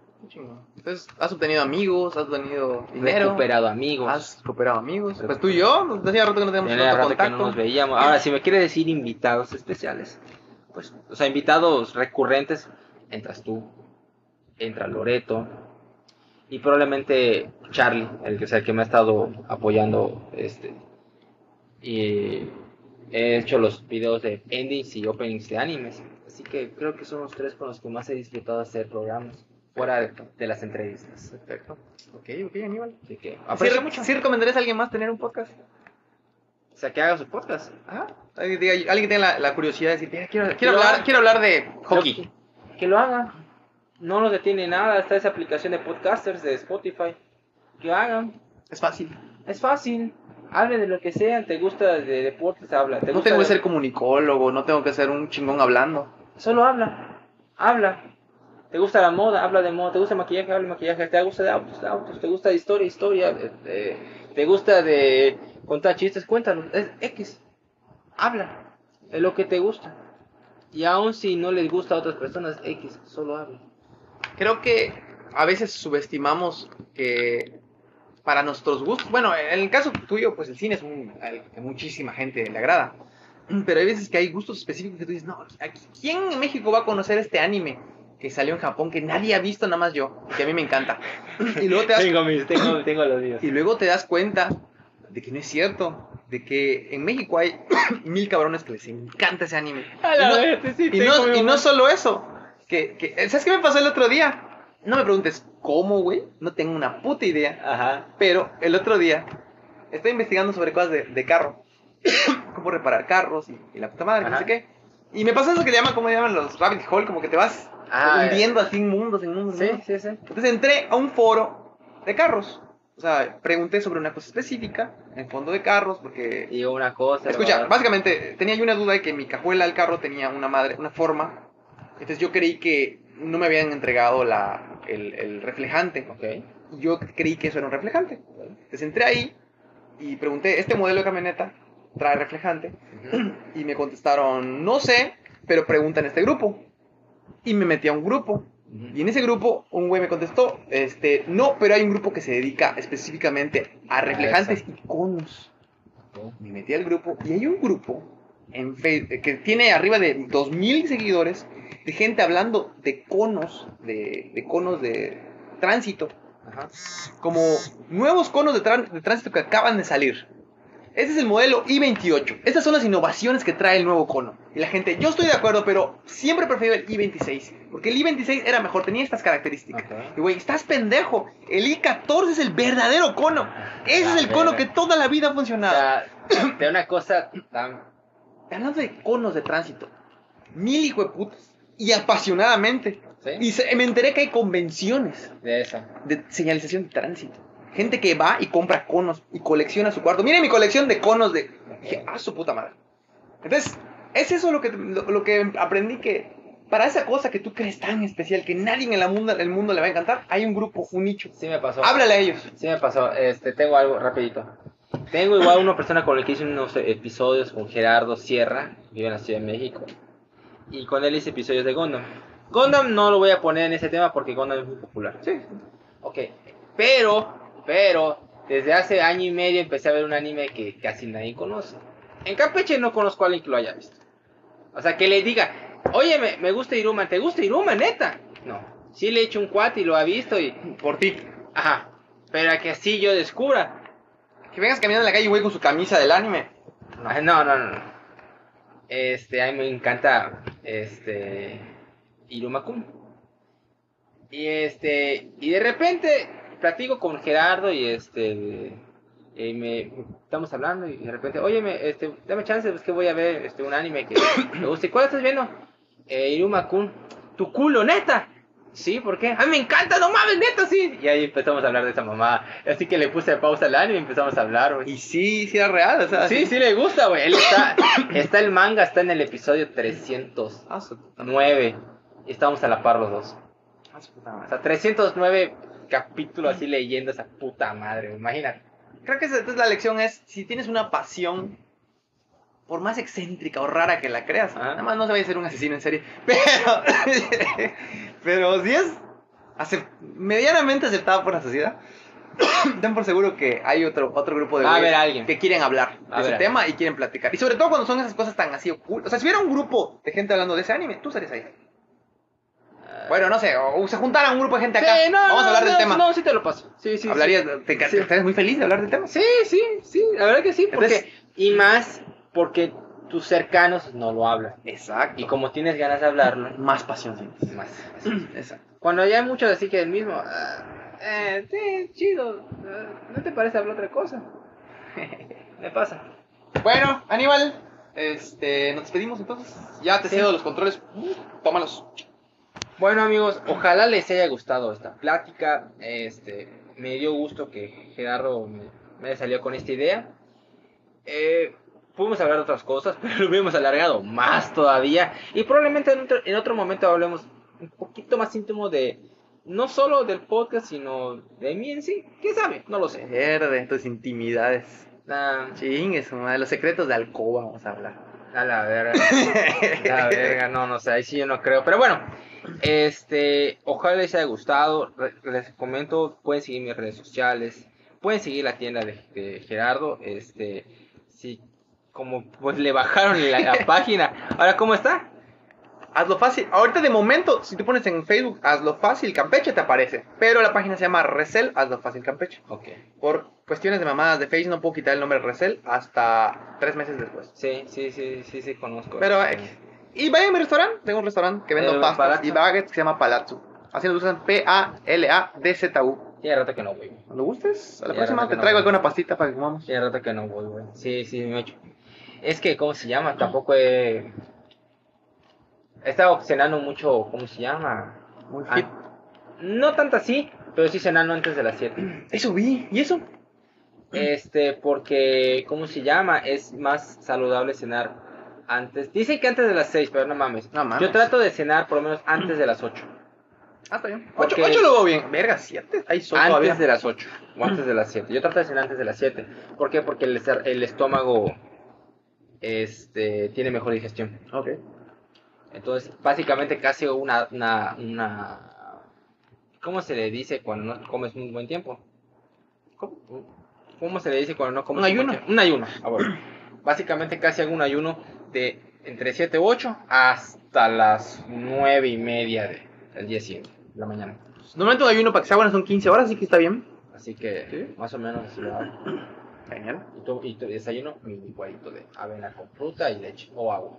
Entonces, has obtenido amigos, has obtenido dinero. recuperado amigos. Has recuperado amigos. Pues tú y yo, nos decía rato que no teníamos rato que no nos veíamos. Ahora, si me quiere decir invitados especiales, pues, o sea, invitados recurrentes, entras tú, entra Loreto y probablemente Charlie, el que, o sea, el que me ha estado apoyando, este, y he hecho los videos de endings y openings de animes. Así que creo que son los tres con los que más he disfrutado hacer programas fuera de, de las entrevistas. Perfecto. Ok, ok, Aníbal. Así que ¿Sí, mucho. ¿Sí recomendarías a alguien más tener un podcast? O sea, que haga su podcast. Ajá. Alguien, que tenga la, la curiosidad de decir, "Mira, quiero, quiero, lo hablar, haga. quiero hablar de hockey. Que, que lo hagan. No nos detiene nada. Está esa aplicación de podcasters de Spotify. Que hagan. Es fácil. Es fácil. Hable de lo que sea. Te gusta de deportes, habla. ¿Te No gusta tengo que de- ser comunicólogo, no tengo que ser un chingón hablando. Solo habla. Habla. ¿Te gusta la moda? Habla de moda. ¿Te gusta el maquillaje? Habla de maquillaje. ¿Te gusta de autos? De autos. ¿Te gusta de historia? Historia. ¿Te gusta de contar chistes? Cuéntalo. Es X. Habla. De lo que te gusta. Y aun si no les gusta a otras personas, X. Solo habla. Creo que a veces subestimamos que para nuestros gustos, bueno, en el caso tuyo, pues el cine es un, al que muchísima gente le agrada. Pero hay veces que hay gustos específicos que tú dices, no, ¿quién en México va a conocer este anime que salió en Japón que nadie ha visto nada más yo que a mí me encanta? Y luego te das Tengo mis, tengo, tengo los míos. Y luego te das cuenta de que no es cierto, de que en México hay mil cabrones que les encanta ese anime. A Y la no, vez, sí, y no- y no solo eso, que, que- ¿sabes qué me pasó el otro día? No me preguntes cómo, güey, no tengo una puta idea, Ajá. pero el otro día estoy investigando sobre cosas de, de carro, cómo reparar carros y, y la puta madre, no Ajá. sé qué. Y me pasa eso que llaman, ¿cómo llaman los rabbit hole? Como que te vas Ah, hundiendo así en mundos, en mundos. en Sí, mundos. sí, sí. Entonces entré a un foro de carros. O sea, pregunté sobre una cosa específica, en fondo de carros, porque... Y una cosa. Escucha, básicamente tenía yo una duda de que mi cajuela del carro tenía una madre, una forma. Entonces yo creí que no me habían entregado la, el, el reflejante. Ok. Y yo creí que eso era un reflejante. Entonces entré ahí y pregunté, ¿este modelo de camioneta trae reflejante? Ujú. Y me contestaron, no sé, pero pregunta en este grupo. Y me metí a un grupo. Y en ese grupo, un güey me contestó, este, no, pero hay un grupo que se dedica específicamente a reflejantes y conos. Me metí al grupo y hay un grupo en Facebook que tiene arriba de 2000 seguidores de gente hablando de conos, de, de conos de tránsito, Ajá. como nuevos conos de, de tránsito que acaban de salir. Este es el modelo i28. Estas son las innovaciones que trae el nuevo cono. Y la gente, yo estoy de acuerdo, pero siempre prefiero el i26. Porque el i26 era mejor, tenía estas características. Ok. Y güey, estás pendejo. El i14 es el verdadero cono. Ese La es el cono que toda la vida ha O funcionado. sea, de una cosa tan... Hablando de conos de tránsito, mil hijo de putas. Y apasionadamente. ¿Sí? Y se- me enteré que hay convenciones De eso. de señalización de tránsito. Gente que va y compra conos y colecciona su cuarto. Miren mi colección de conos de... Dije, ah, su puta madre. Entonces, es eso lo que, lo, lo que aprendí que para esa cosa que tú crees tan especial que nadie en el mundo, el mundo le va a encantar, hay un grupo, un nicho. Sí me pasó. Háblale a ellos. Sí me pasó. Este, tengo algo rapidito. Tengo igual una persona con la que hice unos episodios con Gerardo Sierra, vive en la Ciudad de México. Y con él hice episodios de Gundam. Gundam no lo voy a poner en ese tema porque Gundam es muy popular. Sí. Ok. Pero, pero, desde hace año y medio empecé a ver un anime que casi nadie conoce. En Campeche no conozco a alguien que lo haya visto. O sea, que le diga, oye, me, me gusta Iruma, ¿te gusta Iruma, neta? No. Sí le he hecho un cuate y lo ha visto y... Por ti. Ajá. Pero que así yo descubra. Que vengas caminando en la calle, güey, con su camisa del anime. No, no, no, no. Este, a mí me encanta, este, Iruma-kun. Y este, y de repente platico con Gerardo y este, y me, estamos hablando y de repente, oye, me, este, dame chance, es que voy a ver este, un anime que me gusta. ¿Y cuál estás viendo? Eh, Iruma-kun. ¿Tu culo, neta? Sí, ¿por qué? A mí me encanta, no mames, neta, sí. Y ahí empezamos a hablar de esa mamá. Así que le puse pausa al anime y empezamos a hablar, güey. Y sí, sí era real, o sea. Sí, sí le gusta, güey. Él está, está el manga, está en el episodio 309. Ah. Y estamos a la par los dos. Ah, O sea, 309 capítulos así leyendo esa puta madre, güey. Imagínate. Creo que esa entonces la lección es, si tienes una pasión, por más excéntrica o rara que la creas, Ajá. nada más no se vaya a ser un asesino en serie, pero, pero si es acep- medianamente aceptado por la sociedad, ten por seguro que hay otro, otro grupo de a haber alguien. que quieren hablar a de ese haber tema y quieren platicar. Y sobre todo cuando son esas cosas tan así ocultas. O sea, si hubiera un grupo de gente hablando de ese anime, tú estarías ahí. Bueno, no sé, o se juntara un grupo de gente acá. Sí, no, Vamos no, a hablar del no, tema. No, sí te lo paso. Sí, sí. Hablarías, sí. te, te- Sí. estarías muy feliz de hablar del tema. Sí, sí, sí. La verdad que sí. Porque, Entonces- y más porque tus cercanos no lo hablan. Exacto. Y como tienes ganas de hablarlo, más pasión sientes. más. Exacto. Cuando ya hay muchos así que el mismo, ah, eh, sí, chido, ah, ¿no te parece hablar otra cosa? Me pasa. Bueno, Aníbal, este, nos despedimos entonces. Ya te Sí. cedo los controles. Uh, tómalos. Bueno amigos, ojalá les haya gustado esta plática. Este, me dio gusto que Gerardo me, me salió con esta idea. Eh, pudimos hablar de otras cosas, pero lo hubiéramos alargado más todavía. Y probablemente en otro, en otro momento hablemos un poquito más íntimo de, no solo del podcast, sino de mí en sí. ¿Quién sabe? No lo sé. Verde, tus intimidades. Ah, Chingue su madre, los secretos de alcoba vamos a hablar. A la verga. La verga, no, no sé, ahí sí yo no creo. Pero bueno, este, ojalá les haya gustado. Les comento, pueden seguir mis redes sociales, pueden seguir la tienda de, de Gerardo. Este, sí, como pues le bajaron la, la página. Ahora, ¿cómo está? Hazlo fácil. Ahorita de momento, si tú pones en Facebook Hazlo Fácil Campeche, te aparece. Pero la página se llama Resel Hazlo Fácil Campeche. Ok, Por cuestiones de mamadas de Facebook no puedo quitar el nombre Resel hasta tres meses después. sí, sí, sí, sí, sí, conozco. Pero, X. Y vaya a mi restaurante, tengo un restaurante que vendo Eh, pastas Palazzo. y baguettes que se llama Palazzo. Así lo usan P-A-L-A-D-Z-U. Tiene rato que no voy. ¿Lo gustes? A la Ya, próxima te no traigo voy. alguna pastita para que comamos. Tiene rato que no voy, güey. Sí, sí, me he hecho. Es que, ¿cómo se llama? Tampoco he... He estado cenando mucho, ¿cómo se llama? Muy Ah, fit. no tanto así, pero sí cenando antes de las 7. Eso vi. ¿Y eso? Este, porque, ¿cómo se llama? Es más saludable cenar antes. Dicen que antes de las 6, pero no mames. No mames. Yo trato de cenar por lo menos antes de las 8. Ah, está bien. Porque- Ocho, ocho lo veo bien. Verga, siete. Ahí son Antes todavía. de las 8 o antes de las 7. Yo trato de cenar antes de las 7. ¿Por qué? Porque el, el estómago este, tiene mejor digestión. Ok. Entonces, básicamente casi una, una, una... ¿Cómo se le dice cuando no comes un buen tiempo? ¿Cómo, cómo se le dice cuando no comes Un buen ayuno. tiempo? Un ayuno. ah, bueno. Básicamente casi hago un ayuno de entre 7 u 8 hasta las 9 y media de- del día siguiente, de la mañana. Normalmente un ayuno para que sea bueno son 15 horas, así que está bien. Así que ¿Sí? más o menos. Genial. Y tu, y tu desayuno, mi licuadito de avena con fruta y leche o agua.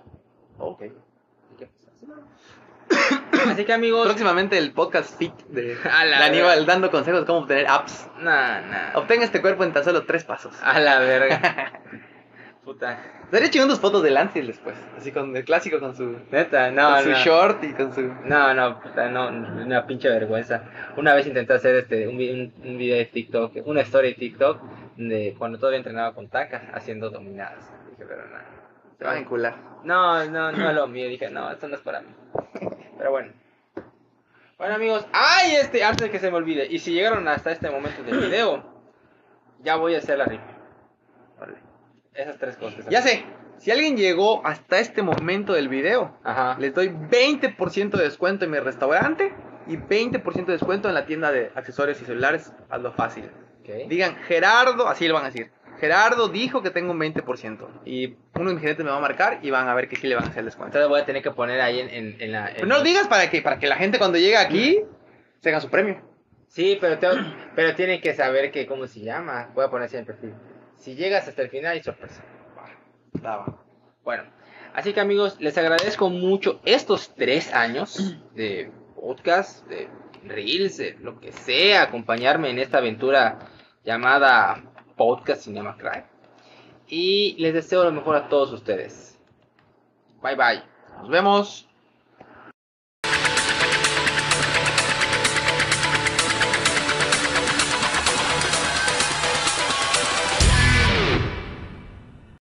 Ok. Así que, pues, Así que amigos, Próximamente el podcast fit de, A la de Aníbal dando consejos de cómo obtener apps. nah, nah. Obtenga este cuerpo en tan solo tres pasos. A la verga. Puta. Estaría chingón dos fotos de Lance después. Así con el clásico con su, Neta, no, con su short y con su. No, no, puta, no, una pinche vergüenza. Una vez intenté hacer este un, vi- un, un video de TikTok, una story de TikTok de cuando todavía entrenaba con tacas haciendo dominadas. Dije, pero no. Se van a encular. No, no, no lo mío. Dije, no, esto no es para mí. Pero bueno. Bueno, amigos. ¡Ay! Este, antes de que se me olvide. Y si llegaron hasta este momento del video, ya voy a hacer la rifa. Esas tres cosas. Ya sé, si alguien llegó hasta este momento del video, Ajá. les doy 20% de descuento en mi restaurante y 20% de descuento en la tienda de accesorios y celulares. Hazlo fácil. Ok. Digan, Gerardo, así lo van a decir. Gerardo dijo que tengo un 20%. Y uno de mis gerentes me va a marcar y van a ver que sí le van a hacer el descuento. Entonces voy a tener que poner ahí en, en, en la. en Pero no lo digas para que, para que la gente cuando llegue aquí se haga su premio. Sí, pero, tengo- pero tienen que saber que, ¿cómo se llama? Voy a poner así en perfil. Si llegas hasta el final, hay sorpresa. Bueno, así que amigos, les agradezco mucho estos tres años de podcast, de reels, de lo que sea, acompañarme en esta aventura llamada Podcast Cinema Cry. Y les deseo lo mejor a todos ustedes. Bye bye. Nos vemos.